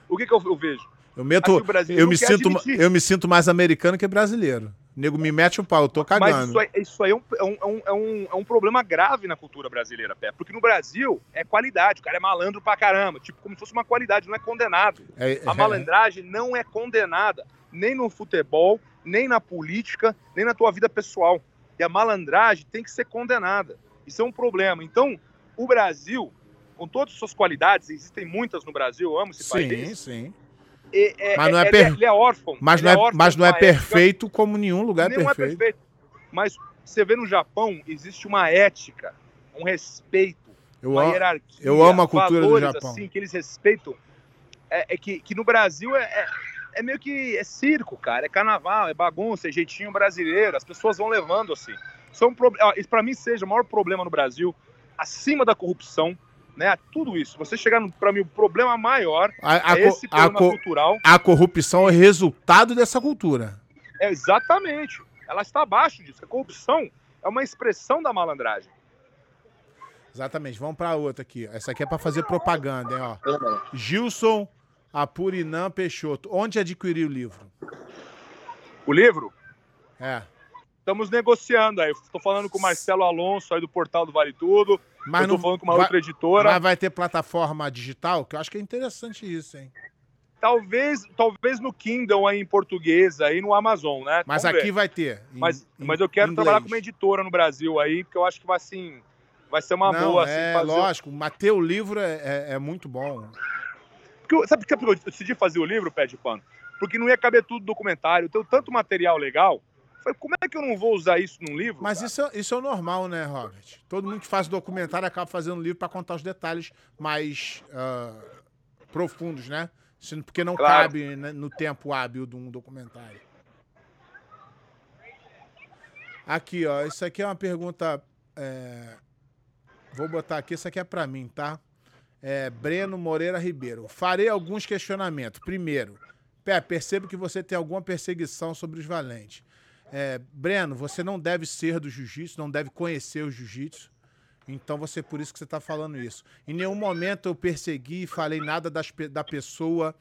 O que, que eu, eu vejo? Eu, meto, eu, me sinto, eu me sinto mais americano que brasileiro. O nego me mete o pau, eu tô cagando. Mas isso aí, isso aí é, um, é, um, é, um, é um problema grave na cultura brasileira, Pé. Porque no Brasil é qualidade, o cara é malandro pra caramba. Tipo, como se fosse uma qualidade, não é condenado. É, a é. malandragem não é condenada, nem no futebol, nem na política, nem na tua vida pessoal. E a malandragem tem que ser condenada. Isso é um problema. Então, o Brasil, com todas as suas qualidades, existem muitas no Brasil, eu amo esse sim, país. Sim, sim. É, mas não é, per... ele é órfão. Mas não é, órfão mas não é perfeito ética. como nenhum lugar é perfeito. é perfeito. Mas você vê no Japão, existe uma ética, um respeito, eu uma hierarquia. Eu amo a cultura valores, do Japão. Assim, que eles respeitam. É, é que, que no Brasil é, é, é, meio que é circo, cara. É carnaval, é bagunça, é jeitinho brasileiro. As pessoas vão levando assim. Isso, é um pro... Isso para mim seja o maior problema no Brasil, acima da corrupção né? Tudo isso. Você chegar para mim o problema maior a, a, é esse problema a, cultural. A corrupção é resultado dessa cultura. É exatamente. Ela está abaixo disso. A corrupção é uma expressão da malandragem. Exatamente. Vamos para outra aqui. Essa aqui é para fazer propaganda, hein, ó. Gilson Apurinã Peixoto. Onde adquirir o livro? O livro? É. Estamos negociando aí. Estou falando com o Marcelo Alonso aí do Portal do Vale Tudo. Mas eu tô não, falando com uma vai, outra editora. Mas vai ter plataforma digital? Que eu acho que é interessante isso, hein? Talvez, talvez no Kindle aí em português, aí no Amazon, né? Mas Vamos aqui ver. vai ter. Em, mas, em, mas eu quero trabalhar com uma editora no Brasil aí, porque eu acho que vai assim. Vai ser uma não, boa. Assim, é, fazer... lógico. Mas ter o livro é, é, é muito bom. Porque, sabe por que eu decidi fazer o livro, Pé de Pano? Porque não ia caber tudo documentário. Eu tenho tanto material legal Falei, como é que eu não vou usar isso num livro? Mas isso, é, isso é o normal, né, Robert? Todo mundo que faz documentário acaba fazendo livro para contar os detalhes mais uh, profundos, né? Porque não claro. cabe né, no tempo hábil de um documentário. Aqui, ó. Isso aqui é uma pergunta. É... Vou botar aqui, isso aqui é para mim, tá? É, Breno Moreira Ribeiro. Farei alguns questionamentos. Primeiro, Pé, percebo que você tem alguma perseguição sobre os valentes. É, Breno, você não deve ser do jiu-jitsu, não deve conhecer o jiu-jitsu. Então você por isso que você está falando isso. Em nenhum momento eu persegui e falei nada das, da pessoa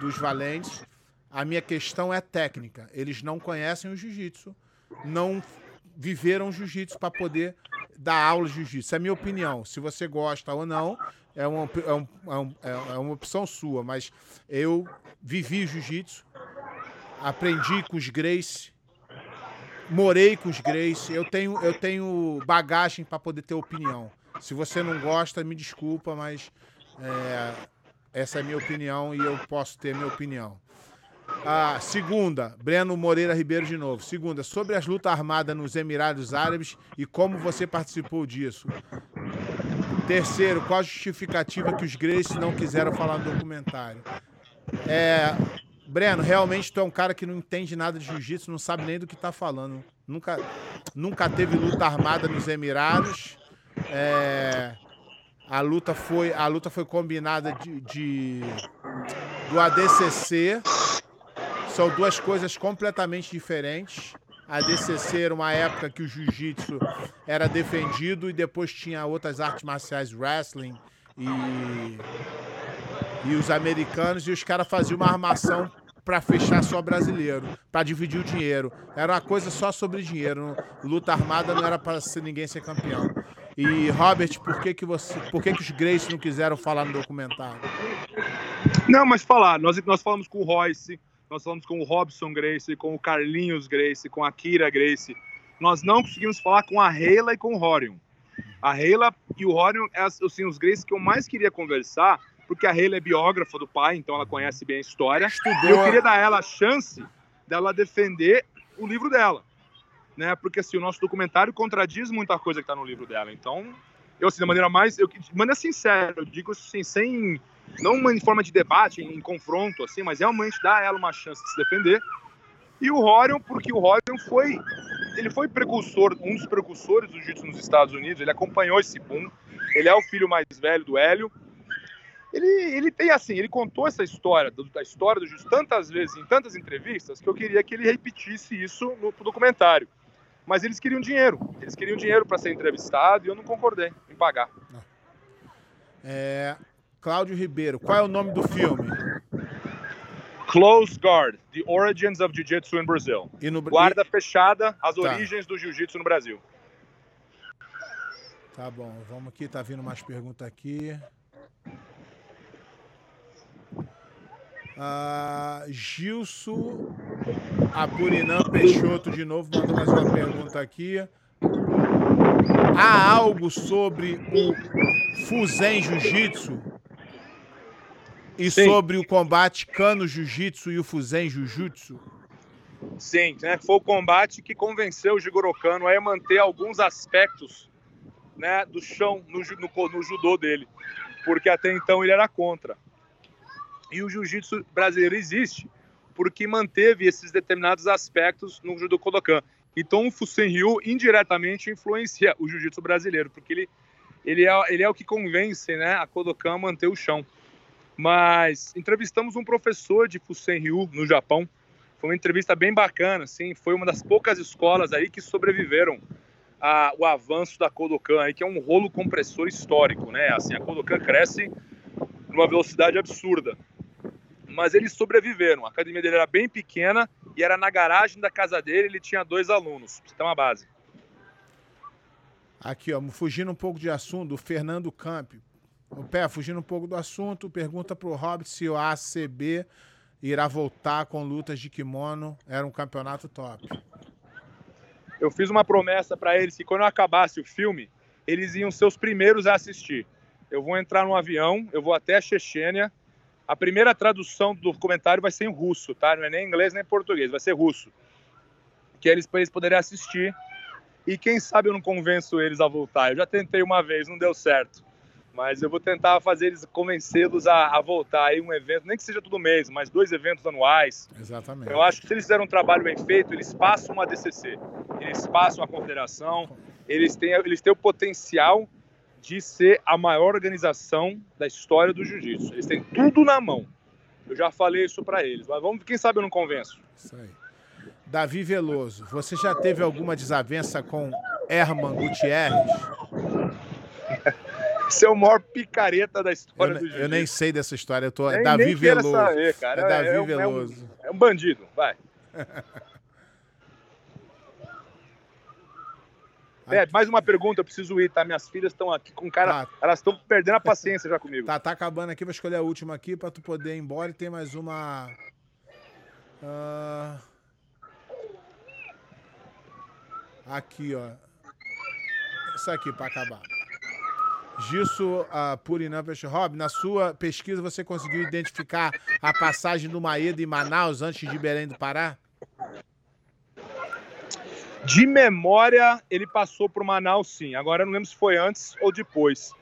dos valentes. A minha questão é técnica. Eles não conhecem o jiu-jitsu, não viveram jiu-jitsu para poder dar aula de jiu-jitsu. É a minha opinião. Se você gosta ou não, é uma, é, um, é, um, é uma opção sua. Mas eu vivi jiu-jitsu, aprendi com os Grace, morei com os Grace, eu tenho, eu tenho bagagem para poder ter opinião. Se você não gosta, me desculpa, mas é, essa é minha opinião e eu posso ter minha opinião. A segunda, Breno Moreira Ribeiro de novo. Segunda, sobre as lutas armadas nos Emirados Árabes e como você participou disso. Terceiro, qual a justificativa que os Grace não quiseram falar no documentário? É, Breno, realmente tu é um cara que não entende nada de jiu-jitsu, não sabe nem do que tá falando. Nunca, nunca teve luta armada nos Emirados. É, a luta foi, a luta foi combinada de, de do ADCC. São duas coisas completamente diferentes. A ADCC era uma época que o jiu-jitsu era defendido e depois tinha outras artes marciais, wrestling e e os americanos, e os caras faziam uma armação para fechar só brasileiro, para dividir o dinheiro. Era uma coisa só sobre dinheiro. Luta armada não era para ninguém ser campeão. E Robert, por que que você, por que que os Grace não quiseram falar no documentário? Não, mas falar. Nós nós falamos com o Royce, nós falamos com o Robson Grace, com o Carlinhos Grace, com a Kira Grace. Nós não conseguimos falar com a Reila e com o Horion. A Reila e o Horion, é, assim, os Grace que eu mais queria conversar porque a Hayley é biógrafa do pai, então ela conhece bem a história. Estudou. Eu queria dar a ela a chance dela defender o livro dela. Né? Porque assim, o nosso documentário contradiz muita coisa que está no livro dela. Então, eu assim, da maneira mais. Eu, de maneira sincera, eu digo assim, sem. Não uma, em forma de debate, em, em confronto, assim, mas realmente a ela uma chance de se defender. E o Horion, porque o Horion foi. Ele foi precursor, um dos precursores do jiu-jitsu nos Estados Unidos, ele acompanhou esse boom. Ele é o filho mais velho do Hélio ele, ele tem assim, ele contou essa história, da história do Jiu-Jitsu tantas vezes, em tantas entrevistas, que eu queria que ele repetisse isso no documentário. Mas eles queriam dinheiro, eles queriam dinheiro para ser entrevistado e eu não concordei em pagar. É, Cláudio Ribeiro, qual é o nome do filme? Close Guard, The Origins of Jiu-Jitsu in Brazil. No... Guarda fechada, as tá. origens do Jiu-Jitsu no Brasil. Tá bom, vamos aqui, tá vindo mais perguntas aqui. Ah, Gilson Apurinã Peixoto de novo mandou mais uma pergunta aqui. Há algo sobre o Fuzen Jiu-Jitsu? E Sim. sobre o combate Cano Jiu-Jitsu e o Fuzen Jiu-Jitsu? Sim, né? foi o combate que convenceu o Jigoro Kano a manter alguns aspectos né, do chão no, no, no judô dele, porque até então ele era contra. E o jiu-jitsu brasileiro existe porque manteve esses determinados aspectos no judô Kodokan. Então o Fusen Ryu indiretamente influencia o jiu-jitsu brasileiro, porque ele, ele, é, ele é o que convence né, a Kodokan a manter o chão. Mas entrevistamos um professor de Fusen Ryu no Japão. Foi uma entrevista bem bacana, assim, foi uma das poucas escolas aí que sobreviveram ao avanço da Kodokan, aí, que é um rolo compressor histórico, né? Assim, a Kodokan cresce numa velocidade absurda mas eles sobreviveram. A academia dele era bem pequena e era na garagem da casa dele. Ele tinha dois alunos. Pra você ter uma base. Aqui, ó, fugindo um pouco de assunto, o Fernando Camp. O pé, fugindo um pouco do assunto, pergunta pro Hobbit se o ACB irá voltar com lutas de kimono. Era um campeonato top. Eu fiz uma promessa para eles que quando eu acabasse o filme, eles iam ser os primeiros a assistir. Eu vou entrar num avião, eu vou até a Chechênia, a primeira tradução do documentário vai ser em russo, tá? Não é nem inglês nem português, vai ser russo. Que eles, eles poderem assistir. E quem sabe eu não convenço eles a voltar. Eu já tentei uma vez, não deu certo. Mas eu vou tentar fazer eles, convencê-los a, a, voltar aí um evento, nem que seja todo mês, mas dois eventos anuais. Exatamente. Eu acho que se eles fizeram um trabalho bem feito, eles passam uma DCC, eles passam a confederação, eles têm, eles têm o potencial de ser a maior organização da história do jiu-jitsu. Eles têm tudo na mão. Eu já falei isso para eles, mas vamos, quem sabe eu não convenço. Isso aí. Davi Veloso, você já teve alguma desavença com Herman Gutierrez? Esse é o maior picareta da história eu, do jiu-jitsu. Eu nem sei dessa história, eu tô nem, Davi Veloso. Saber, cara. É, Davi é, Veloso. É um, é um bandido, vai. É, mais uma pergunta, eu preciso ir, tá? Minhas filhas estão aqui com cara. Tá. Elas estão perdendo a paciência já comigo. Tá, tá acabando aqui, vou escolher a última aqui pra tu poder ir embora e tem mais uma. Uh... Aqui, ó. Isso aqui pra acabar. Gisso uh, Purinã Rob, na sua pesquisa você conseguiu identificar a passagem do Maeda em Manaus antes de Belém do Pará? De memória, ele passou para o Manaus, sim. Agora eu não lembro se foi antes ou depois.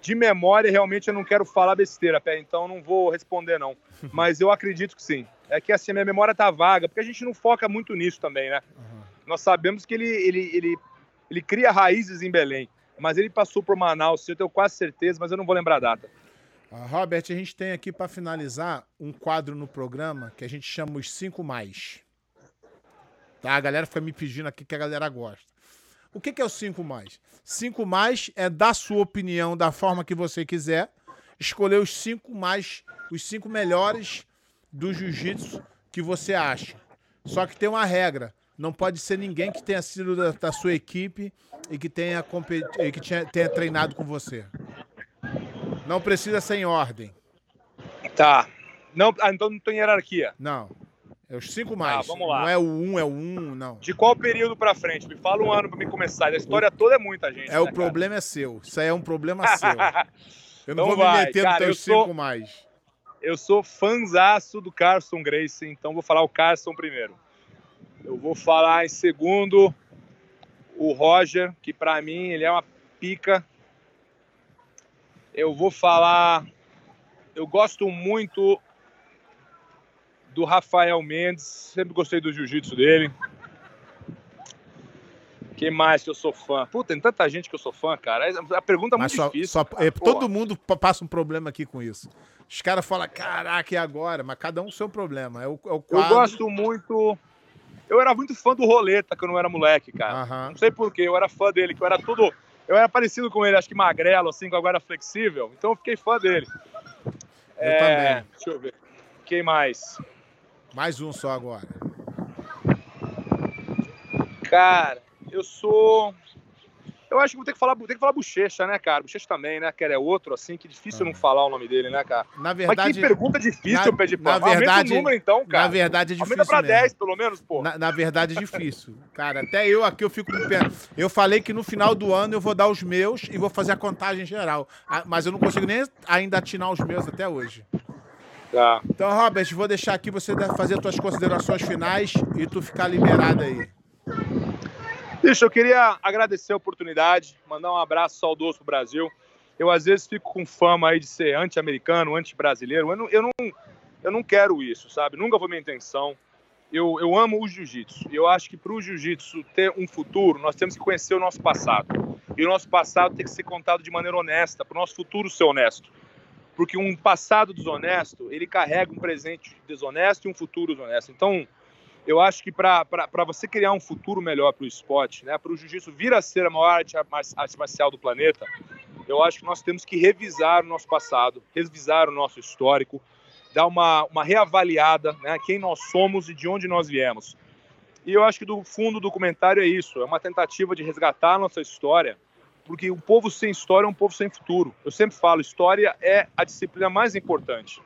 De memória, realmente eu não quero falar besteira, pé, então não vou responder, não. Mas eu acredito que sim. É que assim, a minha memória tá vaga, porque a gente não foca muito nisso também, né? Uhum. Nós sabemos que ele, ele, ele, ele cria raízes em Belém, mas ele passou por Manaus, eu tenho quase certeza, mas eu não vou lembrar a data. Uh, Robert, a gente tem aqui para finalizar um quadro no programa que a gente chama os cinco mais. Tá? A galera fica me pedindo aqui que a galera gosta. O que, que é o 5 mais? 5 mais é dar sua opinião da forma que você quiser, escolher os cinco mais, os cinco melhores do jiu-jitsu que você acha. Só que tem uma regra. Não pode ser ninguém que tenha sido da, da sua equipe e que tenha, e que tenha, tenha treinado com você. Não precisa ser em ordem. Tá. Não, ah, então não tem hierarquia. Não. É os cinco mais. Ah, vamos lá. Não é o um, é o um, não. De qual período pra frente? Me fala um ano pra me começar. A história toda é muita gente. É, né, o problema cara? é seu. Isso aí é um problema seu. Eu não então vou vai. me meter cara, nos teus sou... cinco mais. Eu sou fanzaço do Carson Grace, então vou falar o Carson primeiro. Eu vou falar em segundo o Roger, que para mim ele é uma pica. Eu vou falar. Eu gosto muito do Rafael Mendes, sempre gostei do jiu-jitsu dele. Quem mais que eu sou fã? Puta, tem tanta gente que eu sou fã, cara. A pergunta é muito só, difícil. Só, é, todo mundo passa um problema aqui com isso. Os caras falam, caraca, e agora? Mas cada um o seu problema. É o, é o quadro... Eu gosto muito. Eu era muito fã do Roleta quando eu era moleque, cara. Uhum. Não sei porquê, eu era fã dele, que eu era tudo. Eu era parecido com ele, acho que magrelo, assim, com agora flexível. Então eu fiquei fã dele. Eu é... também. Deixa eu ver. Quem mais? Mais um só agora. Cara, eu sou. Eu acho que vou ter que falar, ter que falar bochecha, né, cara? Bochecha também, né, cara? É outro, assim, que difícil ah. não falar o nome dele, né, cara? Na verdade. Mas que pergunta difícil, pé de pau. Na verdade, Aumenta o número, então, cara. Na verdade é difícil. Aumenta pra mesmo. 10, pelo menos, pô. Na, na, verdade é difícil. Cara, até eu aqui eu fico com pé. Eu falei que no final do ano eu vou dar os meus e vou fazer a contagem geral. Ah, mas eu não consigo nem ainda atinar os meus até hoje. Tá. Então, Robert, vou deixar aqui você fazer as tuas considerações finais e tu ficar liberado aí. Bicho, eu queria agradecer a oportunidade, mandar um abraço saudoso pro Brasil. Eu às vezes fico com fama aí de ser anti-americano, anti-brasileiro. Eu não, eu, não, eu não quero isso, sabe? Nunca foi minha intenção. Eu, eu amo o jiu-jitsu. Eu acho que para o jiu-jitsu ter um futuro, nós temos que conhecer o nosso passado. E o nosso passado tem que ser contado de maneira honesta, para o nosso futuro ser honesto. Porque um passado desonesto, ele carrega um presente desonesto e um futuro desonesto. Então, eu acho que para você criar um futuro melhor para o esporte, né, para o jiu-jitsu vir a ser a maior arte, arte marcial do planeta, eu acho que nós temos que revisar o nosso passado, revisar o nosso histórico, dar uma, uma reavaliada, né, quem nós somos e de onde nós viemos. E eu acho que do fundo do documentário é isso, é uma tentativa de resgatar a nossa história, porque um povo sem história é um povo sem futuro. Eu sempre falo, história é a disciplina mais importante.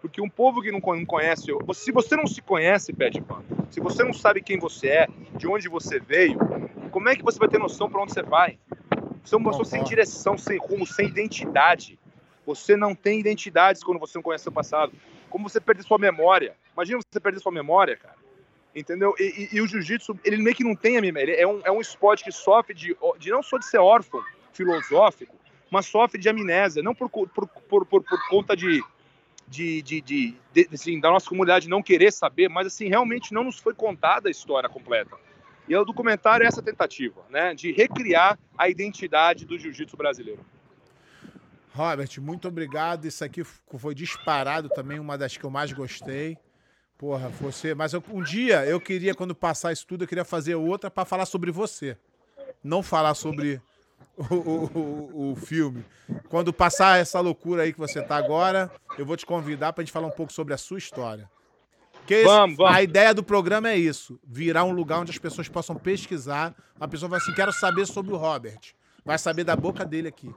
Porque um povo que não conhece, se você não se conhece, Pet Pan, se você não sabe quem você é, de onde você veio, como é que você vai ter noção para onde você vai? Você é uma pessoa sem direção, sem rumo, sem identidade. Você não tem identidades quando você não conhece seu passado. Como você perder sua memória? Imagina você perder sua memória, cara. Entendeu? E, e, e o jiu-jitsu, ele meio que não tem a memória. Ele é um, é um esporte que sofre de, de não só de ser órfão filosófico, mas sofre de amnésia. Não por, por, por, por, por conta de de, de, de, de assim, da nossa comunidade não querer saber, mas assim realmente não nos foi contada a história completa. E o documentário é essa tentativa, né, de recriar a identidade do jiu-jitsu brasileiro. Robert, muito obrigado. Isso aqui foi disparado também, uma das que eu mais gostei. Porra, você. Mas eu, um dia eu queria, quando passar isso tudo, eu queria fazer outra para falar sobre você. Não falar sobre o, o, o, filme. Quando passar essa loucura aí que você tá agora, eu vou te convidar pra gente falar um pouco sobre a sua história. Porque vamos, vamos. a ideia do programa é isso: virar um lugar onde as pessoas possam pesquisar. A pessoa vai assim: quero saber sobre o Robert. Vai saber da boca dele aqui.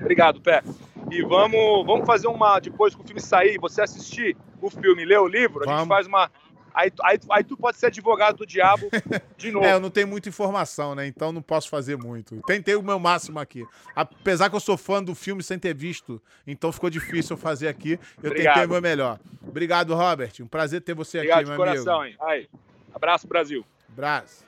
Obrigado, Pé. E vamos, vamos fazer uma. Depois que o filme sair, você assistir o filme, ler o livro, vamos. a gente faz uma Aí, aí, aí tu pode ser advogado do diabo de novo. é, eu não tenho muita informação, né? Então não posso fazer muito. Tentei o meu máximo aqui. Apesar que eu sou fã do filme sem ter visto, então ficou difícil eu fazer aqui. Eu Obrigado. tentei o meu melhor. Obrigado, Robert. Um prazer ter você Obrigado aqui, meu coração, amigo. Hein? Aí. Abraço, Brasil. Abraço.